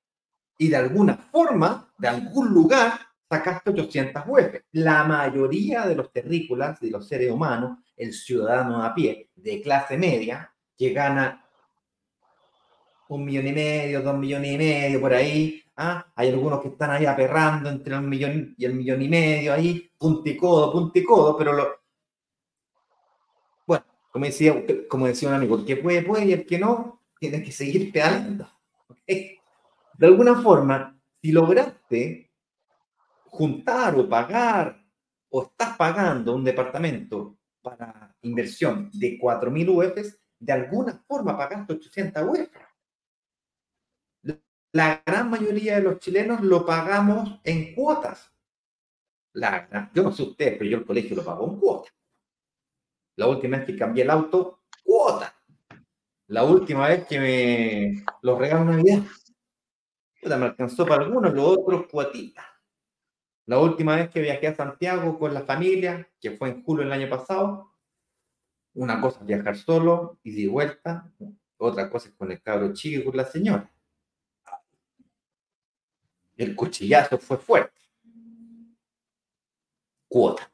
y de alguna forma, de algún lugar, sacaste 800 UF. La mayoría de los terrícolas, de los seres humanos, el ciudadano a pie de clase media, que gana un millón y medio, dos millones y medio por ahí. ¿ah? Hay algunos que están ahí aperrando entre un millón y el millón y medio, ahí, punticodo, punticodo, pero lo... Bueno, como decía, como decía un amigo, el que puede, puede, y el que no, tiene que seguir pedalando. De alguna forma, si lograste juntar o pagar o estás pagando un departamento para inversión de 4.000 UFs, de alguna forma pagaste 800 UF. La gran mayoría de los chilenos lo pagamos en cuotas. La, yo no sé ustedes, pero yo el colegio lo pago en cuotas. La última vez que cambié el auto, cuota. La última vez que me lo regaló Navidad, me alcanzó para algunos, los otros cuotitas. La última vez que viajé a Santiago con la familia, que fue en julio del año pasado, una cosa es viajar solo y de vuelta, otra cosa es con el cabro chico y con la señora. El cuchillazo fue fuerte. Cuota.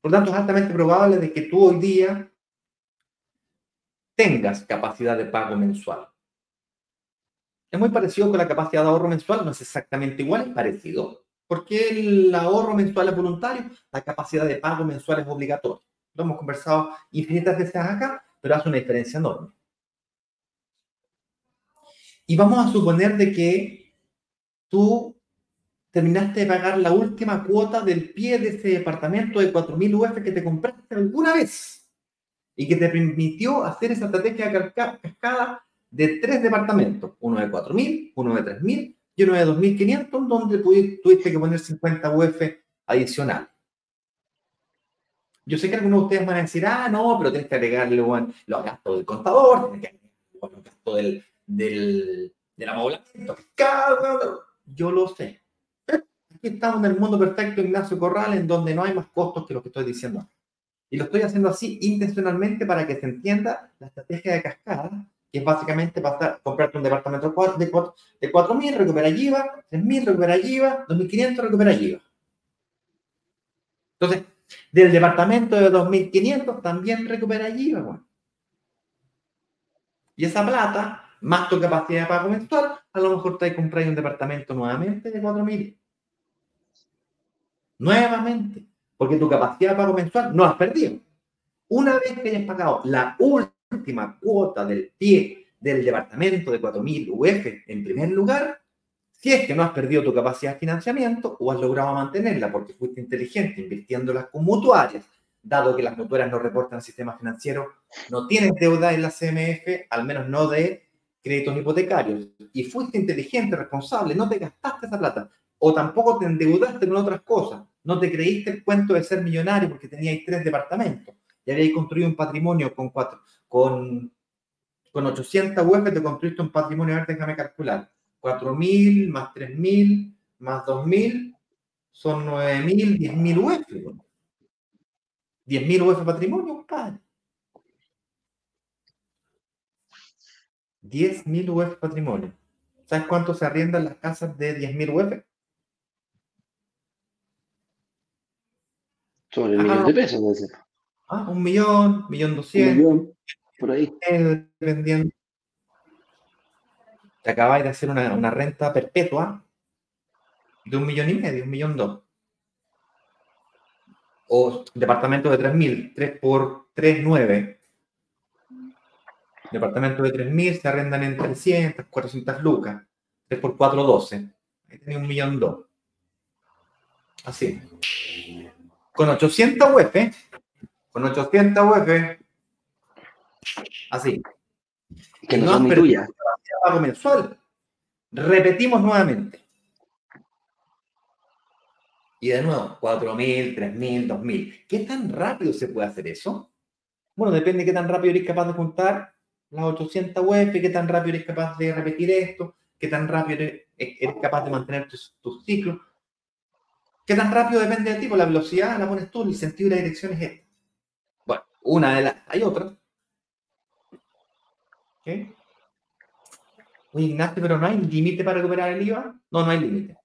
Por tanto, es altamente probable de que tú hoy día tengas capacidad de pago mensual. Es muy parecido con la capacidad de ahorro mensual, no es exactamente igual, es parecido. Porque el ahorro mensual es voluntario, la capacidad de pago mensual es obligatoria. Lo hemos conversado infinitas veces acá, pero hace una diferencia enorme. Y vamos a suponer de que tú terminaste de pagar la última cuota del pie de ese departamento de 4.000 UF que te compraste alguna vez y que te permitió hacer esa estrategia de cascada de tres departamentos, uno de 4.000, uno de 3.000 y uno de 2.500, donde tuviste que poner 50 UF adicionales. Yo sé que algunos de ustedes van a decir, ah, no, pero tienes que agregarle los gastos del contador, tienes que agregarle los gastos del, del, del amoblamiento. Yo lo sé. Aquí estamos en el mundo perfecto, Ignacio Corral, en donde no hay más costos que lo que estoy diciendo. Y lo estoy haciendo así intencionalmente para que se entienda la estrategia de cascada, que es básicamente pasar, comprarte un departamento de 4.000, de 4, recuperar IVA, 3.000, recuperar IVA, 2.500, recuperar IVA. Entonces, del departamento de 2.500 también recupera IVA. Y esa plata más tu capacidad de pago mensual, a lo mejor te comprar un departamento nuevamente de 4.000. Nuevamente, porque tu capacidad de pago mensual no has perdido. Una vez que hayas pagado la última cuota del pie del departamento de 4.000 UF en primer lugar, si es que no has perdido tu capacidad de financiamiento o has logrado mantenerla porque fuiste inteligente invirtiéndolas con mutuarias, dado que las mutuarias no reportan sistema financiero, no tienes deuda en la CMF, al menos no de créditos hipotecarios y fuiste inteligente, responsable, no te gastaste esa plata o tampoco te endeudaste con otras cosas, no te creíste el cuento de ser millonario porque teníais tres departamentos y habíais construido un patrimonio con cuatro, con, con 800 UF te construiste un patrimonio, a ver, déjame calcular, 4.000 más 3.000 más 2.000 son 9.000, 10.000 UF. 10.000 UF patrimonio, padre. 10.000 UF patrimonio. ¿Sabes cuánto se arriendan las casas de 10.000 UF? Sobre un millón de pesos, no sé. Ah, un millón, millón doscientos. Un millón, por ahí. Vendiendo. Te acabáis de hacer una, una, renta perpetua de un millón y medio, un millón dos. O departamento de 3.000, 3 por 3, 9. Departamento de 3.000 se arrendan en 300, 400 lucas. 3 por 4, 12. Ahí tenía un millón dos. Así. Con 800 UF, con 800 UF, así. Que no, son tuya. Pago mensual. Repetimos nuevamente. Y de nuevo, 4.000, 3.000, 2.000. ¿Qué tan rápido se puede hacer eso? Bueno, depende de qué tan rápido eres capaz de juntar las 800 web, qué tan rápido eres capaz de repetir esto, qué tan rápido eres, capaz de mantener tus, ciclos. ¿Qué tan rápido depende de ti? Pues la velocidad la pones tú, el sentido y la dirección es esta. Bueno, una de las... Hay otra. ¿Ok? Oye, Ignacio, pero no hay límite para recuperar el IVA. No, no hay límite.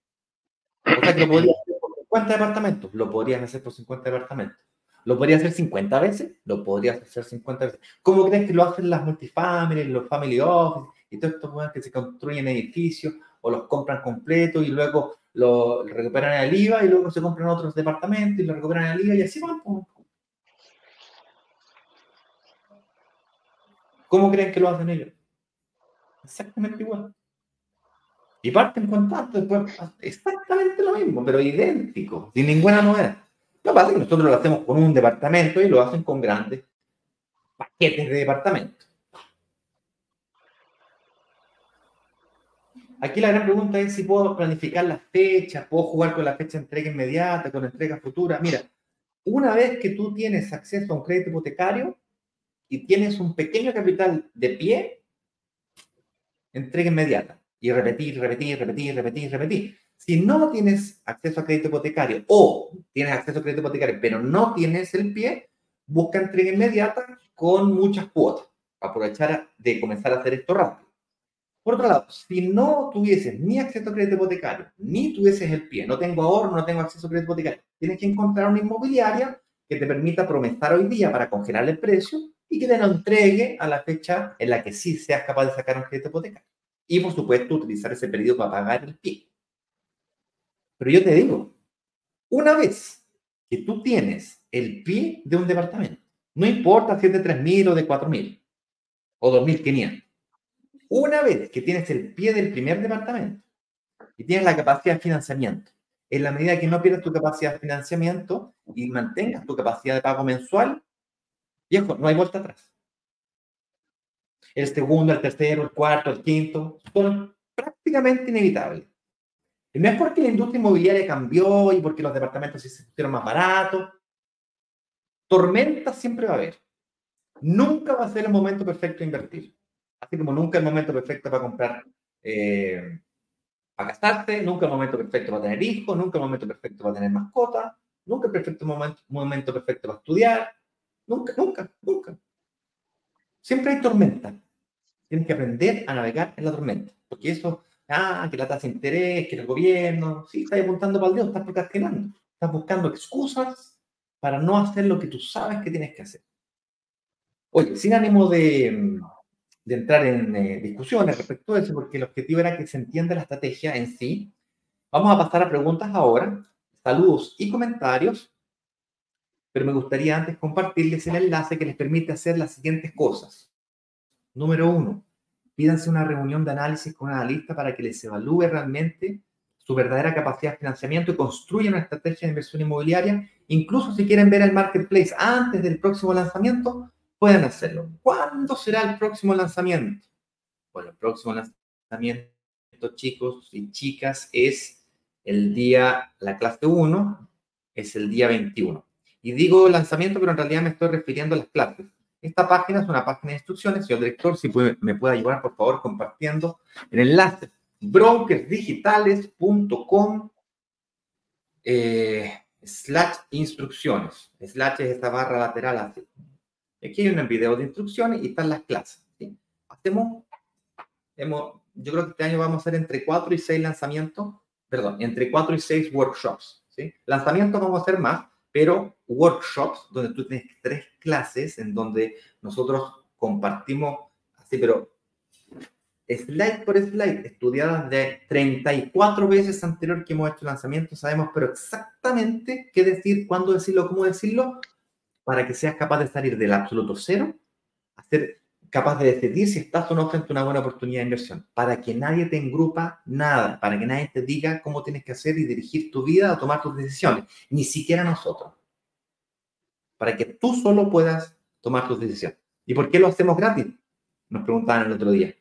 O sea que lo podrías hacer por 50 departamentos. Lo podrías hacer por 50 departamentos. ¿Lo podría hacer 50 veces? Lo podrías hacer 50 veces. ¿Cómo crees que lo hacen las multifamilies, los family office y todos estos que se construyen edificios o los compran completos y luego lo recuperan el IVA y luego se compran otros departamentos y lo recuperan el IVA y así van? ¿Cómo creen que lo hacen ellos? Exactamente igual. Y parten con tanto, después exactamente lo mismo, pero idéntico, sin ninguna novedad. Lo que pasa es que nosotros lo hacemos con un departamento y lo hacen con grandes paquetes de departamentos. Aquí la gran pregunta es si puedo planificar las fechas, puedo jugar con la fecha de entrega inmediata, con entrega futura. Mira, una vez que tú tienes acceso a un crédito hipotecario y tienes un pequeño capital de pie, entrega inmediata. Y repetir, repetir, repetir, repetir, repetir. Si no tienes acceso a crédito hipotecario o tienes acceso a crédito hipotecario, pero no tienes el pie, busca entrega inmediata con muchas cuotas. Aprovechar de comenzar a hacer esto rápido. Por otro lado, si no tuvieses ni acceso a crédito hipotecario, ni tuvieses el pie, no tengo ahorro, no tengo acceso a crédito hipotecario, tienes que encontrar una inmobiliaria que te permita promesar hoy día para congelar el precio y que te lo entregue a la fecha en la que sí seas capaz de sacar un crédito hipotecario. Y por supuesto, utilizar ese periodo para pagar el pie. Pero yo te digo, una vez que tú tienes el pie de un departamento, no importa si es de 3.000 o de 4.000 o 2.500, una vez que tienes el pie del primer departamento y tienes la capacidad de financiamiento en la medida que no pierdas tu capacidad de financiamiento y mantengas tu capacidad de pago mensual, viejo, no hay vuelta atrás. El segundo, el tercero, el cuarto, el quinto, son prácticamente inevitables. No es porque la industria inmobiliaria cambió y porque los departamentos se hicieron más baratos. Tormenta siempre va a haber. Nunca va a ser el momento perfecto de invertir. Así como nunca el momento perfecto para comprar, eh, para casarte, nunca el momento perfecto para tener hijos, nunca el momento perfecto para tener mascota, nunca el perfecto momento, momento perfecto para estudiar. Nunca, nunca, nunca. Siempre hay tormenta. Tienes que aprender a navegar en la tormenta. Porque eso, ah, que la tasa de interés, que el gobierno, sí, estás apuntando para el Dios, estás procrastinando. Estás buscando excusas para no hacer lo que tú sabes que tienes que hacer. Oye, sin ánimo de, de entrar en eh, discusiones respecto a eso, porque el objetivo era que se entienda la estrategia en sí, vamos a pasar a preguntas ahora, saludos y comentarios, pero me gustaría antes compartirles el enlace que les permite hacer las siguientes cosas. Número uno, pídanse una reunión de análisis con un analista para que les evalúe realmente su verdadera capacidad de financiamiento y construyan una estrategia de inversión inmobiliaria. Incluso si quieren ver el marketplace antes del próximo lanzamiento, pueden hacerlo. ¿Cuándo será el próximo lanzamiento? Bueno, el próximo lanzamiento, chicos y chicas, es el día, la clase 1, es el día 21. Y digo lanzamiento, pero en realidad me estoy refiriendo a las clases. Esta página es una página de instrucciones. Señor director, si me puede ayudar, por favor, compartiendo el enlace brokersdigitales.com eh, slash instrucciones. Slash es esta barra lateral así. Aquí hay un video de instrucciones y están las clases. Hacemos, hemos, yo creo que este año vamos a hacer entre 4 y 6 lanzamientos, perdón, entre 4 y 6 workshops. ¿sí? Lanzamientos vamos a hacer más, pero workshops donde tú tienes tres clases en donde nosotros compartimos, así, pero slide por slide, estudiadas de 34 veces anterior que hemos hecho lanzamiento, sabemos pero exactamente qué decir, cuándo decirlo, cómo decirlo, para que seas capaz de salir del absoluto cero a ser capaz de decidir si estás o no frente a una buena oportunidad de inversión, para que nadie te engrupa nada, para que nadie te diga cómo tienes que hacer y dirigir tu vida o tomar tus decisiones, ni siquiera nosotros, para que tú solo puedas tomar tus decisiones. ¿Y por qué lo hacemos gratis? Nos preguntaban el otro día.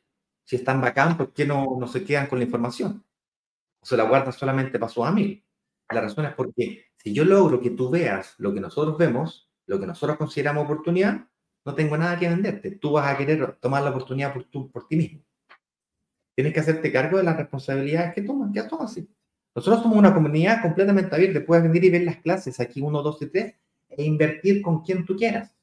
Si están bacán, ¿por qué no, no se quedan con la información? O se la guardan solamente para sus amigos. La razón es porque si yo logro que tú veas lo que nosotros vemos, lo que nosotros consideramos oportunidad, no tengo nada que venderte. Tú vas a querer tomar la oportunidad por, por ti mismo. Tienes que hacerte cargo de las responsabilidades que tomas, que tomas así. Nosotros somos una comunidad completamente abierta. Puedes venir y ver las clases aquí 1, 2 y 3 e invertir con quien tú quieras.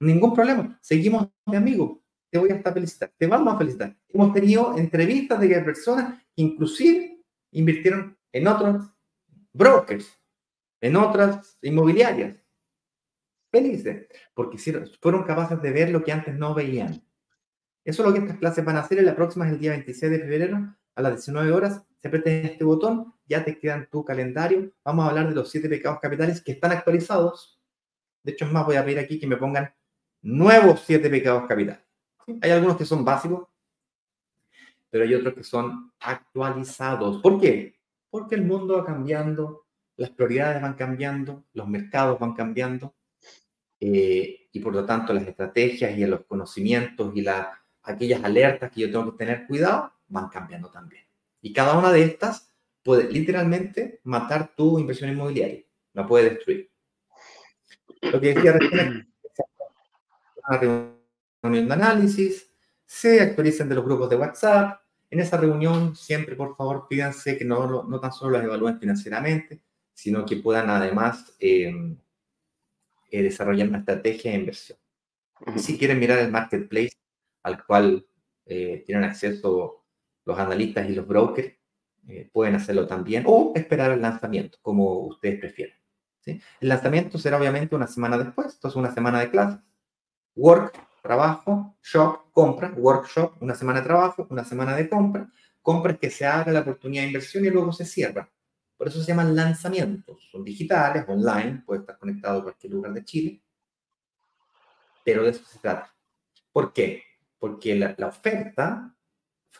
Ningún problema. Seguimos de amigo. Te voy a estar felicitar. Te vamos a felicitar. Hemos tenido entrevistas de personas que inclusive invirtieron en otros brokers, en otras inmobiliarias felices, porque fueron capaces de ver lo que antes no veían. Eso es lo que estas clases van a hacer. En la próxima es el día 26 de febrero a las 19 horas. Se aprieta este botón, ya te queda en tu calendario. Vamos a hablar de los siete pecados capitales que están actualizados. De hecho, es más, voy a pedir aquí que me pongan nuevos siete pecados capitales. Hay algunos que son básicos, pero hay otros que son actualizados. ¿Por qué? Porque el mundo va cambiando, las prioridades van cambiando, los mercados van cambiando eh, y por lo tanto las estrategias y los conocimientos y la, aquellas alertas que yo tengo que tener cuidado van cambiando también. Y cada una de estas puede literalmente matar tu inversión inmobiliaria, la puede destruir. Lo que decía recién una reunión de análisis, se actualicen de los grupos de WhatsApp. En esa reunión siempre, por favor, pídanse que no, no tan solo las evalúen financieramente, sino que puedan además eh, eh, desarrollar una estrategia de inversión. Si quieren mirar el marketplace al cual eh, tienen acceso los analistas y los brokers, eh, pueden hacerlo también o esperar el lanzamiento, como ustedes prefieran. ¿sí? El lanzamiento será obviamente una semana después, entonces una semana de clases. Work, trabajo, shop, compra, workshop, una semana de trabajo, una semana de compra, compras que se haga la oportunidad de inversión y luego se cierra. Por eso se llaman lanzamientos. Son digitales, online, puede estar conectado a cualquier lugar de Chile. Pero de eso se trata. ¿Por qué? Porque la, oferta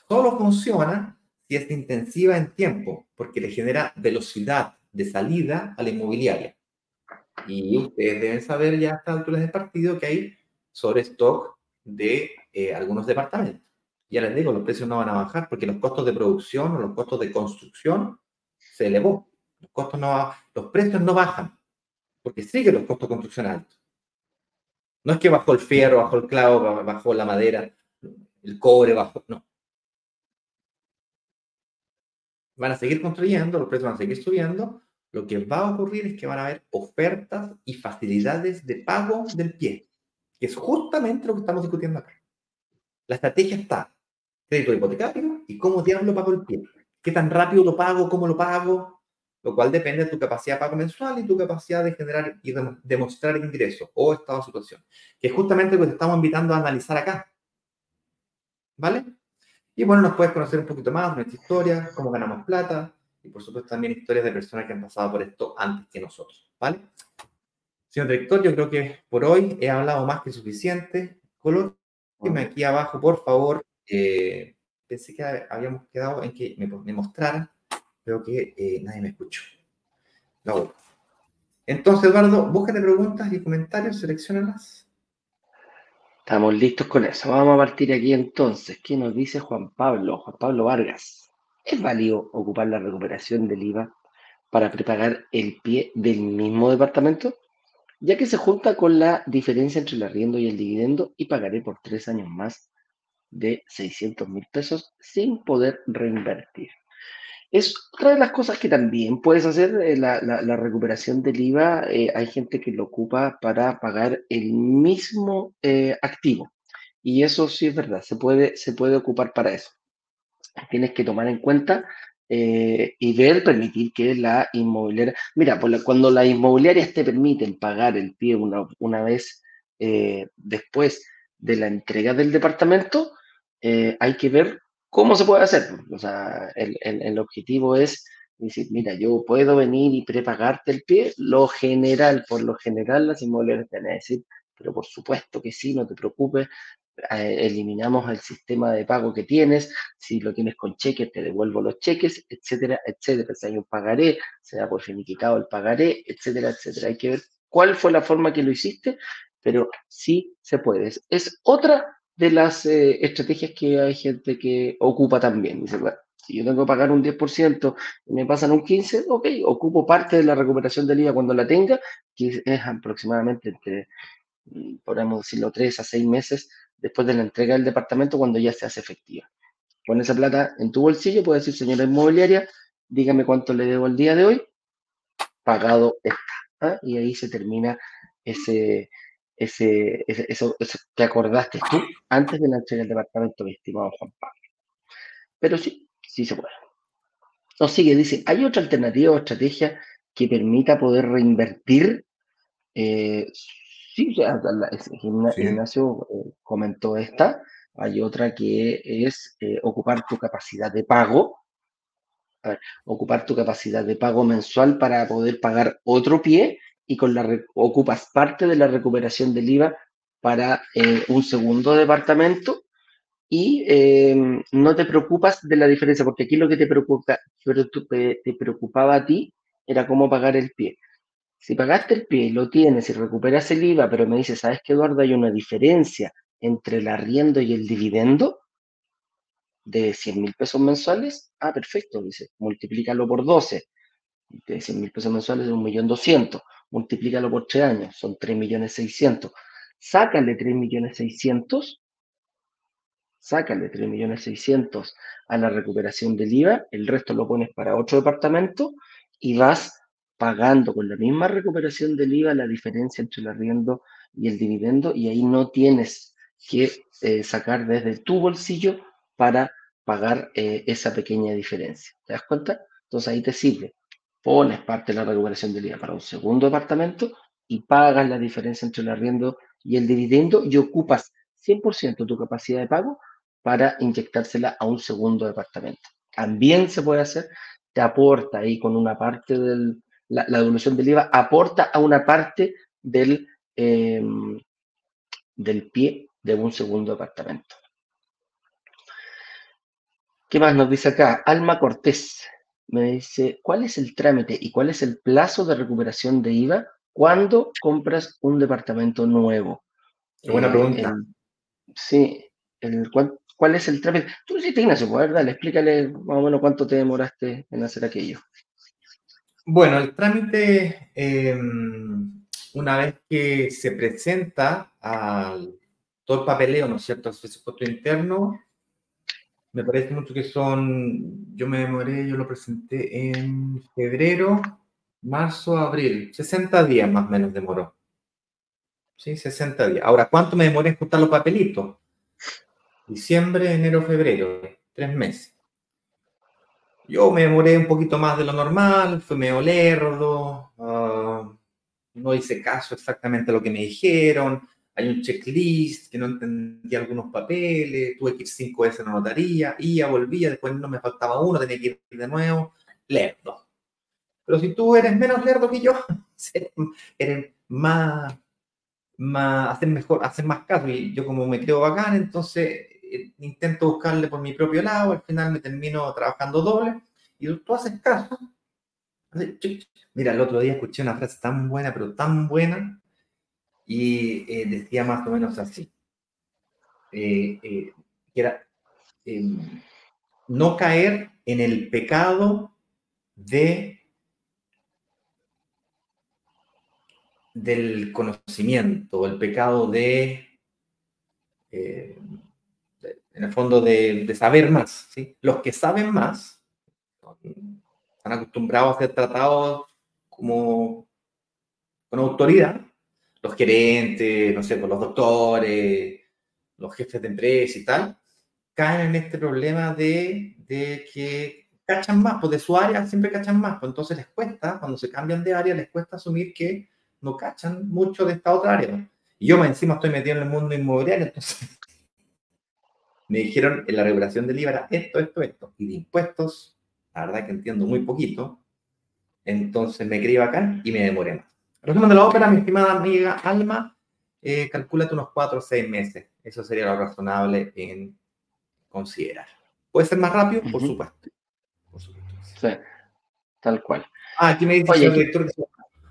solo funciona si es intensiva en tiempo, porque le genera velocidad de salida a la inmobiliaria. Y ustedes deben saber ya a estas alturas del partido que hay sobre stock de eh, algunos departamentos. Ya les digo, los precios no van a bajar porque los costos de producción o los costos de construcción se elevó. Los, costos no, los precios no bajan porque siguen los costos de construcción altos. No es que bajó el fierro, bajó el clavo, bajó la madera, el cobre, bajó. No. Van a seguir construyendo, los precios van a seguir subiendo. Lo que va a ocurrir es que van a haber ofertas y facilidades de pago del pie, que es justamente lo que estamos discutiendo acá. La estrategia está crédito hipotecario y cómo diablo pago el pie. ¿Qué tan rápido lo pago? ¿Cómo lo pago? lo cual depende de tu capacidad de pago mensual y tu capacidad de generar y demostrar ingresos o estado de situación, que es justamente lo que te estamos invitando a analizar acá. ¿Vale? Y bueno, nos puedes conocer un poquito más nuestra historia, cómo ganamos plata y por supuesto también historias de personas que han pasado por esto antes que nosotros. ¿Vale? Señor director, yo creo que por hoy he hablado más que suficiente. Colóqueme aquí abajo, por favor. Eh, pensé que habíamos quedado en que me, mostraran Veo que eh, nadie me escuchó. Entonces, Eduardo, búscate preguntas y comentarios, seleccionalas. Estamos listos con eso. Vamos a partir aquí entonces. ¿Qué nos dice Juan Pablo? Juan Pablo Vargas. ¿Es válido ocupar la recuperación del IVA para prepagar el pie del mismo departamento? Ya que se junta con la diferencia entre el arriendo y el dividendo y pagaré por tres años más de 600 mil pesos sin poder reinvertir. Es otra de las cosas que también puedes hacer, eh, la, recuperación del IVA. Eh, hay gente que lo ocupa para pagar el mismo eh, activo. Y eso sí es verdad, se puede, se puede ocupar para eso. Tienes que tomar en cuenta y ver, permitir que la inmobiliaria. Mira, cuando las inmobiliarias te permiten pagar el pie una, una vez después de la entrega del departamento, hay que ver ¿Cómo se puede hacer? O sea, el, objetivo es decir, mira, yo puedo venir y prepagarte el pie. Lo general, por lo general, las inmobiliarias te van decir, pero por supuesto que sí, no te preocupes, eh, eliminamos el sistema de pago que tienes, si lo tienes con cheques, te devuelvo los cheques, etcétera, etcétera. Si hay un pagaré, se da por finiquitado el pagaré, etcétera, etcétera. Hay que ver cuál fue la forma que lo hiciste, pero sí se puede. Es otra de las eh, estrategias que hay gente que ocupa también. Dice, bueno, si yo tengo que pagar un 10% y me pasan un 15%, ok, ocupo parte de la recuperación del IVA cuando la tenga, que es aproximadamente entre, mm, podemos decirlo, 3 a 6 meses después de la entrega del departamento cuando ya se hace efectiva. Con esa plata en tu bolsillo puedes decir, señora inmobiliaria, dígame cuánto le debo el día de hoy, pagado está. ¿ah? Y ahí se termina ese, ese, eso, que acordaste tú antes de la entrega del departamento, mi estimado Juan Pablo. Pero sí, sí se puede. Nos sigue, dice, ¿hay otra alternativa o estrategia que permita poder reinvertir? Eh, sí, Ignacio eh, comentó esta. Hay otra que es eh, ocupar tu capacidad de pago. ocupar tu capacidad de pago mensual para poder pagar otro pie y con la ocupas parte de la recuperación del IVA para eh, un segundo departamento y em, no te preocupas de la diferencia, porque aquí lo que te, preocupa, te preocupaba a ti era cómo pagar el pie. Si pagaste el pie y lo tienes y recuperas el IVA, pero me dices, ¿sabes qué, Eduardo? Hay una diferencia entre el arriendo y el dividendo de 100 mil pesos mensuales. Ah, perfecto, dice, multiplícalo por 12. De 100 mil pesos mensuales es 1.200.000 multiplícalo por tres años, son 3.600.000. Sácale 3.600.000, sácale 3.600.000 a la recuperación del IVA, el resto lo pones para otro departamento y vas pagando con la misma recuperación del IVA la diferencia entre el arriendo y el dividendo y ahí no tienes que eh, sacar desde tu bolsillo para pagar eh, esa pequeña diferencia. ¿Te das cuenta? Entonces ahí te sirve pones parte de la recuperación del IVA para un segundo departamento y pagas la diferencia entre el arriendo y el dividendo y ocupas 100% tu capacidad de pago para inyectársela a un segundo departamento. También se puede hacer, te aporta ahí con una parte de la, devolución del IVA, aporta a una parte del, em, del pie de un segundo departamento. ¿Qué más nos dice acá? Alma Cortés me dice, ¿cuál es el trámite y cuál es el plazo de recuperación de IVA cuando compras un departamento nuevo? Qué buena Eh, pregunta. el- sí, el, ¿cuál, cuál es el trámite? Tú lo hiciste, Ignacio, pues, a ver, dale, explícale más o menos cuánto te demoraste en hacer aquello. Bueno, el trámite, eh, una vez que se presenta al todo el papeleo, ¿no es cierto?, al presupuesto interno, me parece mucho que son, yo me demoré, yo lo presenté en febrero, marzo, abril, 60 días más o menos demoró. Sí, 60 días. Ahora, ¿cuánto me demoré en juntar los papelitos? Diciembre, enero, febrero, tres meses. Yo me demoré un poquito más de lo normal, fui medio lerdo, ah, no hice caso exactamente a lo que me dijeron, hay un checklist que no entendí algunos papeles, tuve que ir cinco veces a la notaría, iba, volvía, después no me faltaba uno, tenía que ir de nuevo, lerdo. Pero si tú eres menos lerdo que yo, *laughs* eres más, más, hacer mejor, hacer más caso, y yo como me creo bacán, entonces eh, intento buscarle por mi propio lado, al final me termino trabajando doble, y tú, haces caso. Mira, el otro día escuché una frase tan buena, pero tan buena, y eh, decía más o menos así, eh, eh, que era eh, no caer en el pecado de del conocimiento, el pecado de, en el fondo, de, de saber más. ¿sí? Los que saben más están acostumbrados a ser tratados como con autoridad. Los gerentes, no sé, pues, los doctores, los jefes de empresa y tal, caen en este problema de, de que cachan más, pues de su área siempre cachan más, pues entonces les cuesta, cuando se cambian de área, les cuesta asumir que no cachan mucho de esta otra área. Y yo encima estoy metido en el mundo inmobiliario, entonces *laughs* me dijeron en la regulación del IVA era esto, esto, esto, y de impuestos, la verdad que entiendo muy poquito, entonces me creí bacán y me demoré más. Resumen de la ópera, mi estimada amiga Alma, eh, calcúlate unos 4 o 6 meses. Eso sería lo razonable en considerar. ¿Puede ser más rápido? Por Ujú. supuesto. Por supuesto. Sí, tal cual. Ah, aquí me dice Oye, aquí- director que son-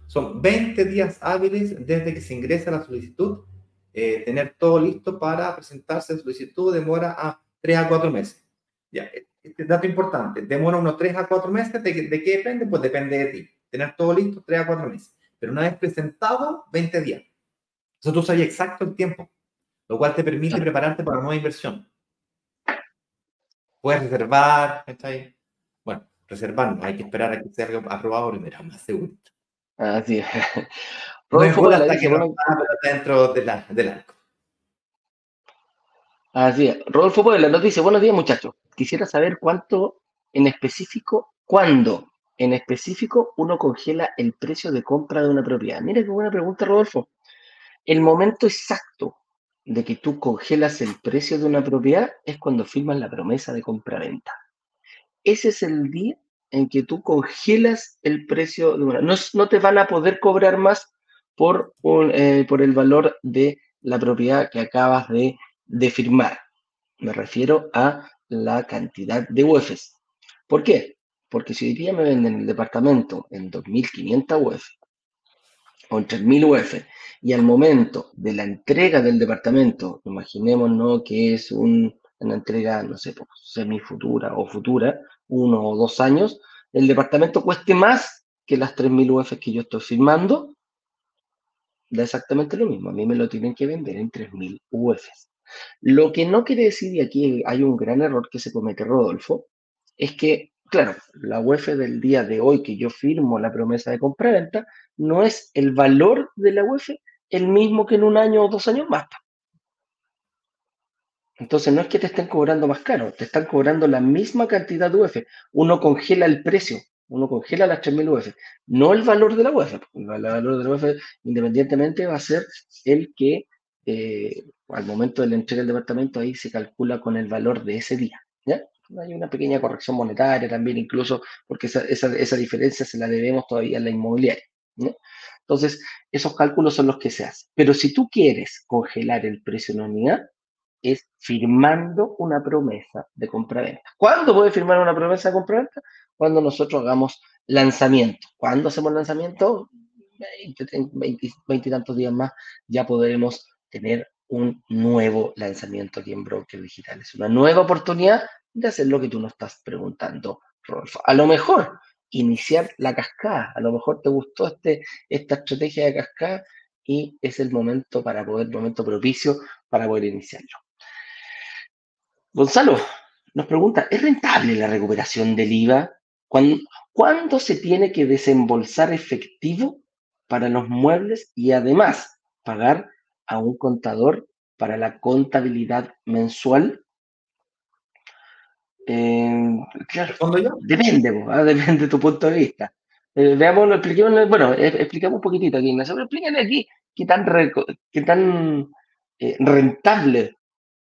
son 20 días hábiles desde que se ingresa la solicitud. Eh, tener todo listo para presentarse solicitud demora a 3 a 4 meses. Ya, este dato importante, demora unos 3 a 4 meses. ¿De, de qué depende? Pues depende de ti. Tener todo listo 3 a 4 meses. Pero una vez presentado, 20 días. Eso tú sabes exacto el tiempo, lo cual te permite prepararte para una nueva inversión. Puedes reservar, ¿está ahí? Bueno, reservar no, hay que esperar a que sea aprobado primero, más seguro. Así es. *laughs* No es bola hasta que no bueno, está, pero está dentro de la- del arco. Así es. Rodolfo Puebla nos dice, buenos días muchachos. Quisiera saber cuánto en específico, cuándo en específico uno congela el precio de compra de una propiedad. Mira qué buena pregunta, Rodolfo. El momento exacto de que tú congelas el precio de una propiedad es cuando firmas la promesa de compra-venta. Ese es el día en que tú congelas el precio de una. No, no te van a poder cobrar más por, un, eh, por el valor de la propiedad que acabas de, de firmar. Me refiero a la cantidad de UEFs. ¿Por qué? Porque si hoy día me venden el departamento en 2.500 UF o en 3.000 UF y al momento de la entrega del departamento, imaginémonos que es un, una entrega, no sé, pues, semifutura o futura, uno o dos años, el departamento cueste más que las 3.000 UF que yo estoy firmando, da exactamente lo mismo. A mí me lo tienen que vender en 3.000 UFs. Lo que no quiere decir, y aquí hay un gran error que se comete Rodolfo, es que, claro, la UF del día de hoy que yo firmo la promesa de compra-venta, no es el valor de la UF el mismo que en un año o dos años más. Entonces no es que te estén cobrando más caro, te están cobrando la misma cantidad de UF. Uno congela el precio, uno congela las 3.000 UF, no el valor de la UF. El valor de la UF independientemente va a ser el que eh, al momento de la entrega del departamento ahí se calcula con el valor de ese día. ¿ya? Hay una pequeña corrección monetaria también incluso porque esa, esa, esa diferencia se la debemos todavía a la inmobiliaria. ¿no? Entonces, esos cálculos son los que se hacen. Pero si tú quieres congelar el precio en unidad, es firmando una promesa de compra-venta. ¿Cuándo puede firmar una promesa de compra-venta? Cuando nosotros hagamos lanzamiento. ¿Cuándo hacemos lanzamiento? 20, y tantos días más ya podremos tener un nuevo lanzamiento aquí en Broker Digital. Es una nueva oportunidad de hacer lo que tú nos estás preguntando, Rodolfo. A lo mejor iniciar la cascada, a lo mejor te gustó este, esta estrategia de cascada y es el momento para poder, momento propicio para poder iniciarlo. Gonzalo nos pregunta, ¿es rentable la recuperación del IVA? ¿Cuándo, se tiene que desembolsar efectivo para los muebles y además pagar a un contador para la contabilidad mensual? Eh, claro, depende, ¿ah? *laughs* depende de tu punto de vista. Eh, veamos, expliquemos, bueno, eh, explicamos un poquitito aquí, Ignacio, pero aquí qué tan, qué tan eh, rentable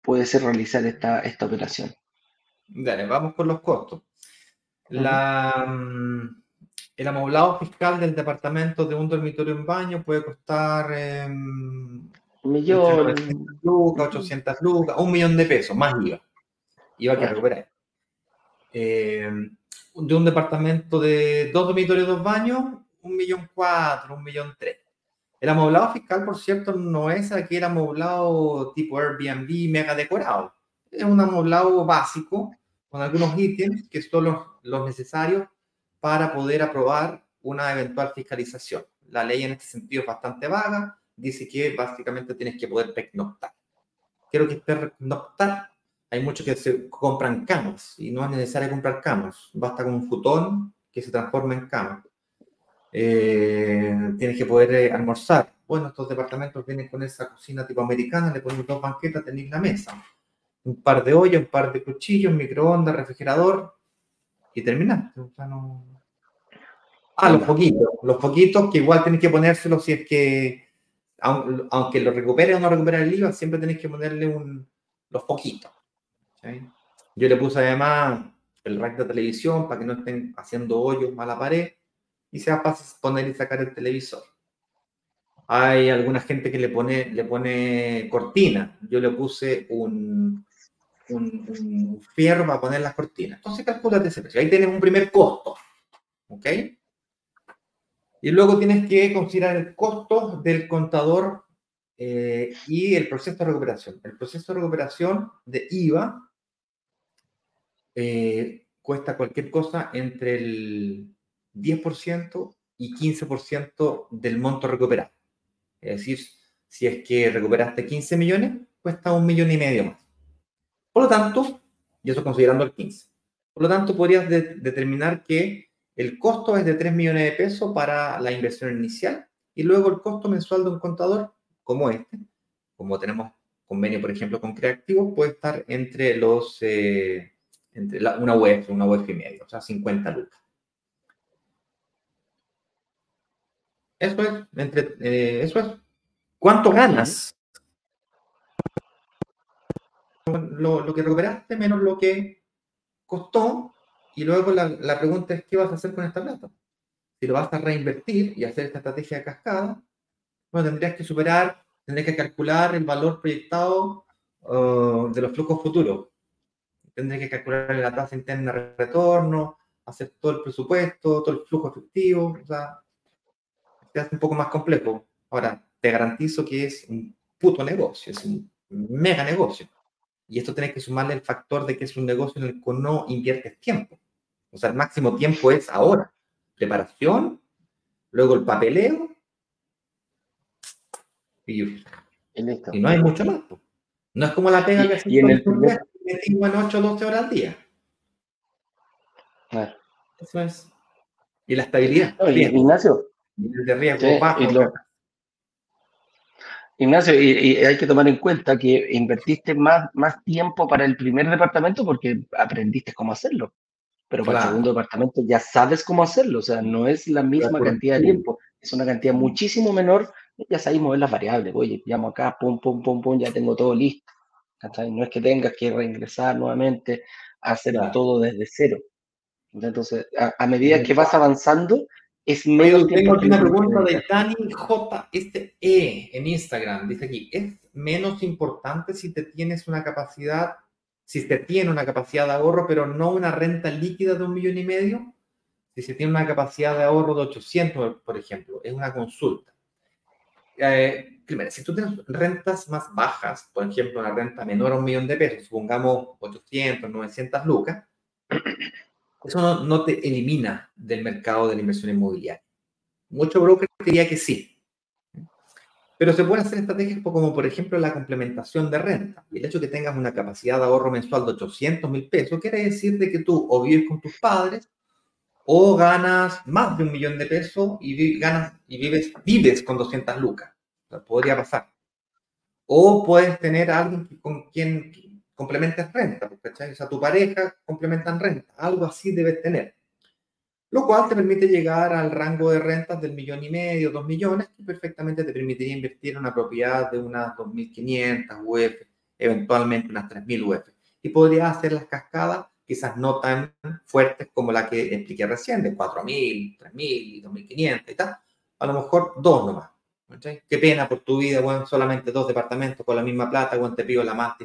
puede ser realizar esta, esta operación. Dale, vamos con los costos. La, mm, el amoblado fiscal del departamento de un dormitorio en baño puede costar un millón, lucas, 800 lucas, un millón de pesos, más IVA. IVA que recuperar. Eh, de un departamento de dos dormitorios, dos baños, un millón cuatro, un millón tres. El amoblado fiscal, por cierto, no es aquel amoblado tipo Airbnb mega decorado. Es un amoblado básico con algunos ítems que son los, los necesarios para poder aprobar una eventual fiscalización. La ley en este sentido es bastante vaga. Dice que básicamente tienes que poder pernoctar. Quiero que pernoctar. Hay muchos que se compran camas y no es necesario comprar camas. Basta con un futón que se transforma en cama eh, tienes que poder eh, almorzar. Bueno, estos departamentos vienen con esa cocina tipo americana, le ponen dos banquetas, tenéis la mesa, un par de ollas, un par de cuchillos, microondas, refrigerador y terminaste. Ah, los poquitos, los poquitos que igual tenéis que ponérselos si es que, aunque lo recupere o no recupere el IVA, siempre tenéis que ponerle un, los poquitos. Yo le puse además el rack de televisión para que no estén haciendo hoyos a la pared y sea fácil poner y sacar el televisor. Hay alguna gente que le pone, le pone cortina. Yo le puse un, un, fierro para poner las cortinas. Entonces calculate ese precio. Ahí tienes un primer costo. ¿Ok? Y luego tienes que considerar el costo del contador eh, y el proceso de recuperación. El proceso de recuperación de IVA eh, cuesta cualquier cosa entre el 10% y 15% del monto recuperado. Es decir, si es que recuperaste 15 millones, cuesta un millón y medio más. Por lo tanto, y eso considerando el 15, por lo tanto podrías determinar que el costo es de 3 millones de pesos para la inversión inicial y luego el costo mensual de un contador como este, como tenemos convenio, por ejemplo, con Creativo, puede estar entre los, eh, entre una web, una web y medio, o sea, 50 lucas. Eso es, entre, eh, eso es. ¿Cuánto ganas? Lo, lo, que recuperaste menos lo que costó. Y luego la, la, pregunta es, ¿qué vas a hacer con esta plata? Si lo vas a reinvertir y hacer esta estrategia de cascada, bueno, tendrías que superar, tendrías que calcular el valor proyectado uh, de los flujos futuros. Tendrías que calcular la tasa interna de retorno, hacer todo el presupuesto, todo el flujo efectivo. O sea, te hace un poco más complejo. Ahora, te garantizo que es un puto negocio, es un mega negocio. Y esto tienes que sumarle el factor de que es un negocio en el que no inviertes tiempo. O sea, el máximo tiempo es ahora. Preparación, luego el papeleo y, y no hay mucho más. No es como la pega que y en el primer... en 8 o 12 horas al día. Eso es. Y la estabilidad. Ignacio, Ignacio, y, hay que tomar en cuenta que invertiste más, más tiempo para el primer departamento porque aprendiste cómo hacerlo. Pero para el segundo departamento ya sabes cómo hacerlo, o sea, no es la misma cantidad de tiempo, es una cantidad muchísimo menor, ya sabes mover las variables, oye, llamo acá, pum, pum, pum, pum, ya tengo todo listo. No es que tengas que reingresar nuevamente, a hacer todo desde cero. Entonces, a medida que vas avanzando, es medio Tengo aquí una pregunta de Dani JSE en Instagram. Dice aquí, ¿es menos importante si te tienes una capacidad, si se tiene una capacidad de ahorro, pero no una renta líquida de un millón y medio, si se tiene una capacidad de ahorro de 800, por ejemplo, es una consulta. Eh, primero, si tú tienes rentas más bajas, por ejemplo, una renta menor a un millón de pesos, supongamos 800, 900 lucas, *clears throat* eso no, no te elimina del mercado de la inversión inmobiliaria. Muchos brokers diría que sí, pero se pueden hacer estrategias como, por ejemplo, la complementación de renta. Y el hecho de que tengas una capacidad de ahorro mensual de 800 mil pesos quiere decir de que tú o vives con tus padres o ganas más de un millón de pesos y, ganas, y vives, vives con 200 lucas. podría pasar. O puedes tener alguien con quien complementes renta, ¿cachai? O sea, tu pareja complementan renta. Algo así debes tener lo cual te permite llegar al rango de rentas del millón y medio, dos millones, que perfectamente te permitiría invertir en una propiedad de unas 2.500 UF, eventualmente unas 3.000 UF. Y podrías hacer las cascadas quizás no tan fuertes como la que expliqué recién, de 4.000, 3.000, 2.500 y tal. A lo mejor dos nomás. Qué pena por tu vida, bueno, solamente dos departamentos con la misma plata, bueno, te pido la más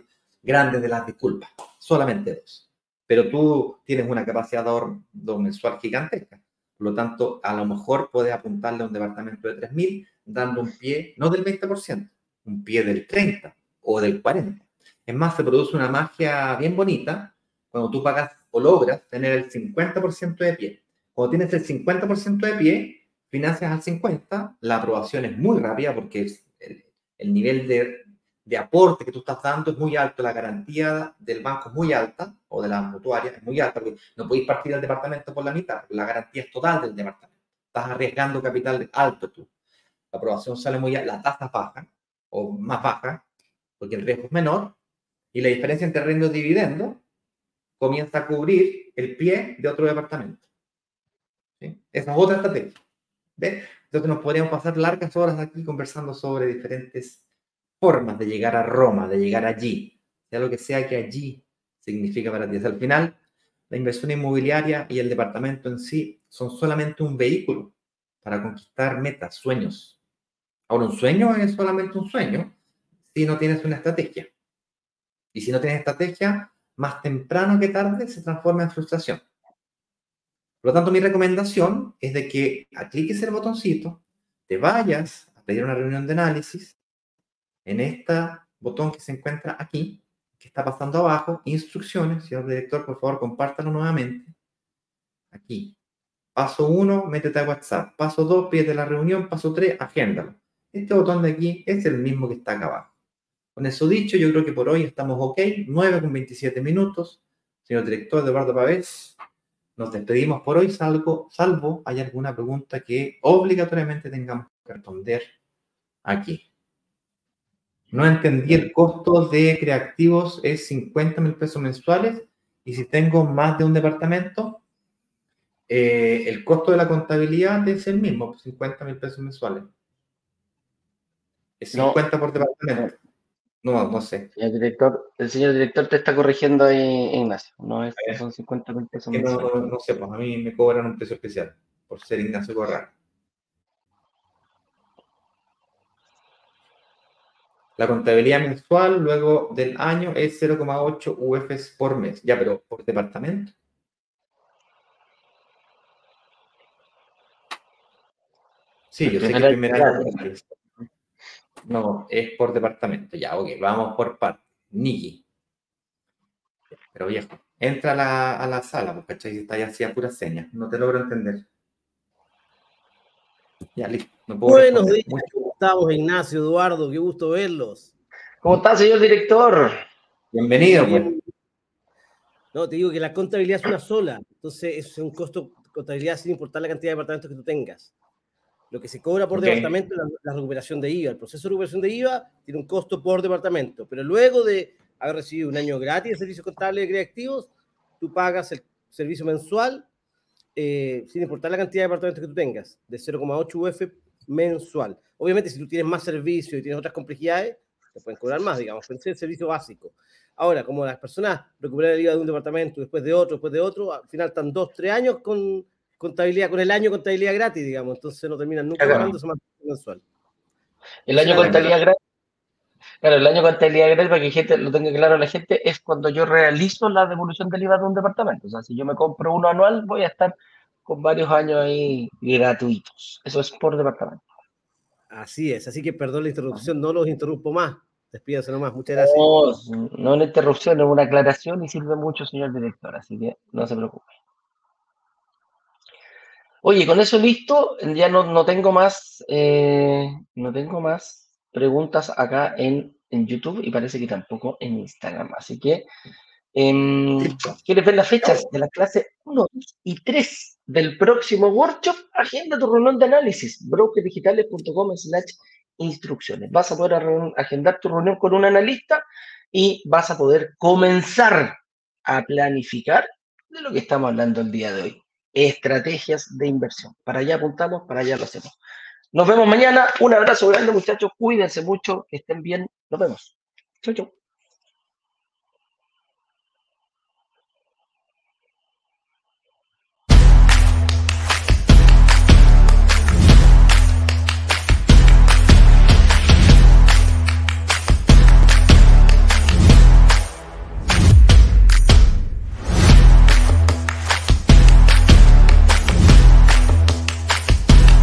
grande de las disculpas. Solamente dos pero tú tienes una capacidad de ahorro mensual gigantesca. Por lo tanto, a lo mejor puedes apuntarle a un departamento de 3.000 dando un pie, no del 20%, un pie del 30% o del 40%. Es más, se produce una magia bien bonita cuando tú pagas o logras tener el 50% de pie. Cuando tienes el 50% de pie, financias al 50%, la aprobación es muy rápida porque el, el nivel de de aporte que tú estás dando es muy alto, la garantía del banco es muy alta, o de la mutuaria es muy alta, porque no podéis partir del departamento por la mitad, la garantía es total del departamento. Estás arriesgando capital alto tú. La aprobación sale muy alta, la tasa baja, o más baja, porque el riesgo es menor, y la diferencia entre renta y dividendo comienza a cubrir el pie de otro departamento. Esa es otra estrategia. ¿Ves? Entonces nos podríamos pasar largas horas aquí conversando sobre diferentes formas de llegar a Roma, de llegar allí, sea lo que sea que allí significa para ti. al final, la inversión inmobiliaria y el departamento en sí son solamente un vehículo para conquistar metas, sueños. Ahora, un sueño es solamente un sueño si no tienes una estrategia. Y si no tienes estrategia, más temprano que tarde se transforma en frustración. Por lo tanto, mi recomendación es de que cliques el botoncito, te vayas a pedir una reunión de análisis, en este botón que se encuentra aquí, que está pasando abajo, instrucciones, señor director, por favor, compártalo nuevamente. Aquí. Paso 1, métete a WhatsApp. Paso 2, pídete la reunión. Paso 3, agéndalo. Este botón de aquí es el mismo que está acá abajo. Con eso dicho, yo creo que por hoy estamos ok. 9 con 27 minutos. Señor director Eduardo Pavés, nos despedimos por hoy, salvo, salvo hay alguna pregunta que obligatoriamente tengamos que responder aquí. No entendí el costo de creativos es 50 mil pesos mensuales y si tengo más de un departamento, eh, el costo de la contabilidad es el mismo, 50 mil pesos mensuales. Es 50 por departamento. No, no sé. El, director, el señor director te está corrigiendo ahí, Ignacio. No es, son 50 mil pesos. No, no, sé, pues a mí me cobran un precio especial por ser Ignacio Corral. La contabilidad mensual luego del año es 0,8 UFs por mes. Ya, pero por departamento. Sí, yo sé que el primer año. No, es por departamento. Ya, ok, vamos por parte. Niki. Pero viejo, entra a la, a la sala, porque está ya así a pura señas. No te logro entender. Ya, listo. Buenos días, ¿cómo estamos, Ignacio, Eduardo? Qué gusto verlos. ¿Cómo está, señor director? Bienvenido, pues. No, te digo que la contabilidad es una sola, entonces es un costo de contabilidad sin importar la cantidad de departamentos que tú tengas. Lo que se cobra por departamento es la, recuperación de IVA. El proceso de recuperación de IVA tiene un costo por departamento, pero luego de haber recibido un año gratis de servicios contables creativos, tú pagas el servicio mensual eh, sin importar la cantidad de departamentos que tú tengas, de 0,8 UF mensual. Obviamente, si tú tienes más servicios y tienes otras complejidades, te pueden cobrar más, digamos, pensé el servicio básico. Ahora, como las personas recuperan el IVA de un departamento, después de otro, después de otro, al final están dos, tres años con contabilidad, con el año contabilidad gratis, digamos, entonces no terminan nunca pagando su mensual. El año contabilidad gratis Claro, el año contabilidad gratis, para que gente, lo tenga claro la gente, es cuando yo realizo la devolución del IVA de un departamento. O sea, si yo me compro uno anual, voy a estar con varios años ahí gratuitos. Eso es por departamento. Así es, así que perdón la interrupción, no los interrumpo más. Despídense nomás, muchas gracias. No, no una interrupción, es una aclaración y sirve mucho, señor director, así que no se preocupe. Oye, con eso listo, ya no, no tengo más, eh, no tengo más preguntas acá en, YouTube y parece que tampoco en Instagram. Así que, em, ¿quieres ver las fechas de la clase 1 y 3 del próximo workshop? Agenda tu reunión de análisis, brokerdigitales.com slash instrucciones. Vas a poder agendar tu reunión con un analista y vas a poder comenzar a planificar de lo que estamos hablando el día de hoy. Estrategias de inversión. Para allá apuntamos, para allá lo hacemos. Nos vemos mañana. Un abrazo grande, muchachos. Cuídense mucho, que estén bien. Nos vemos. Chau, chau.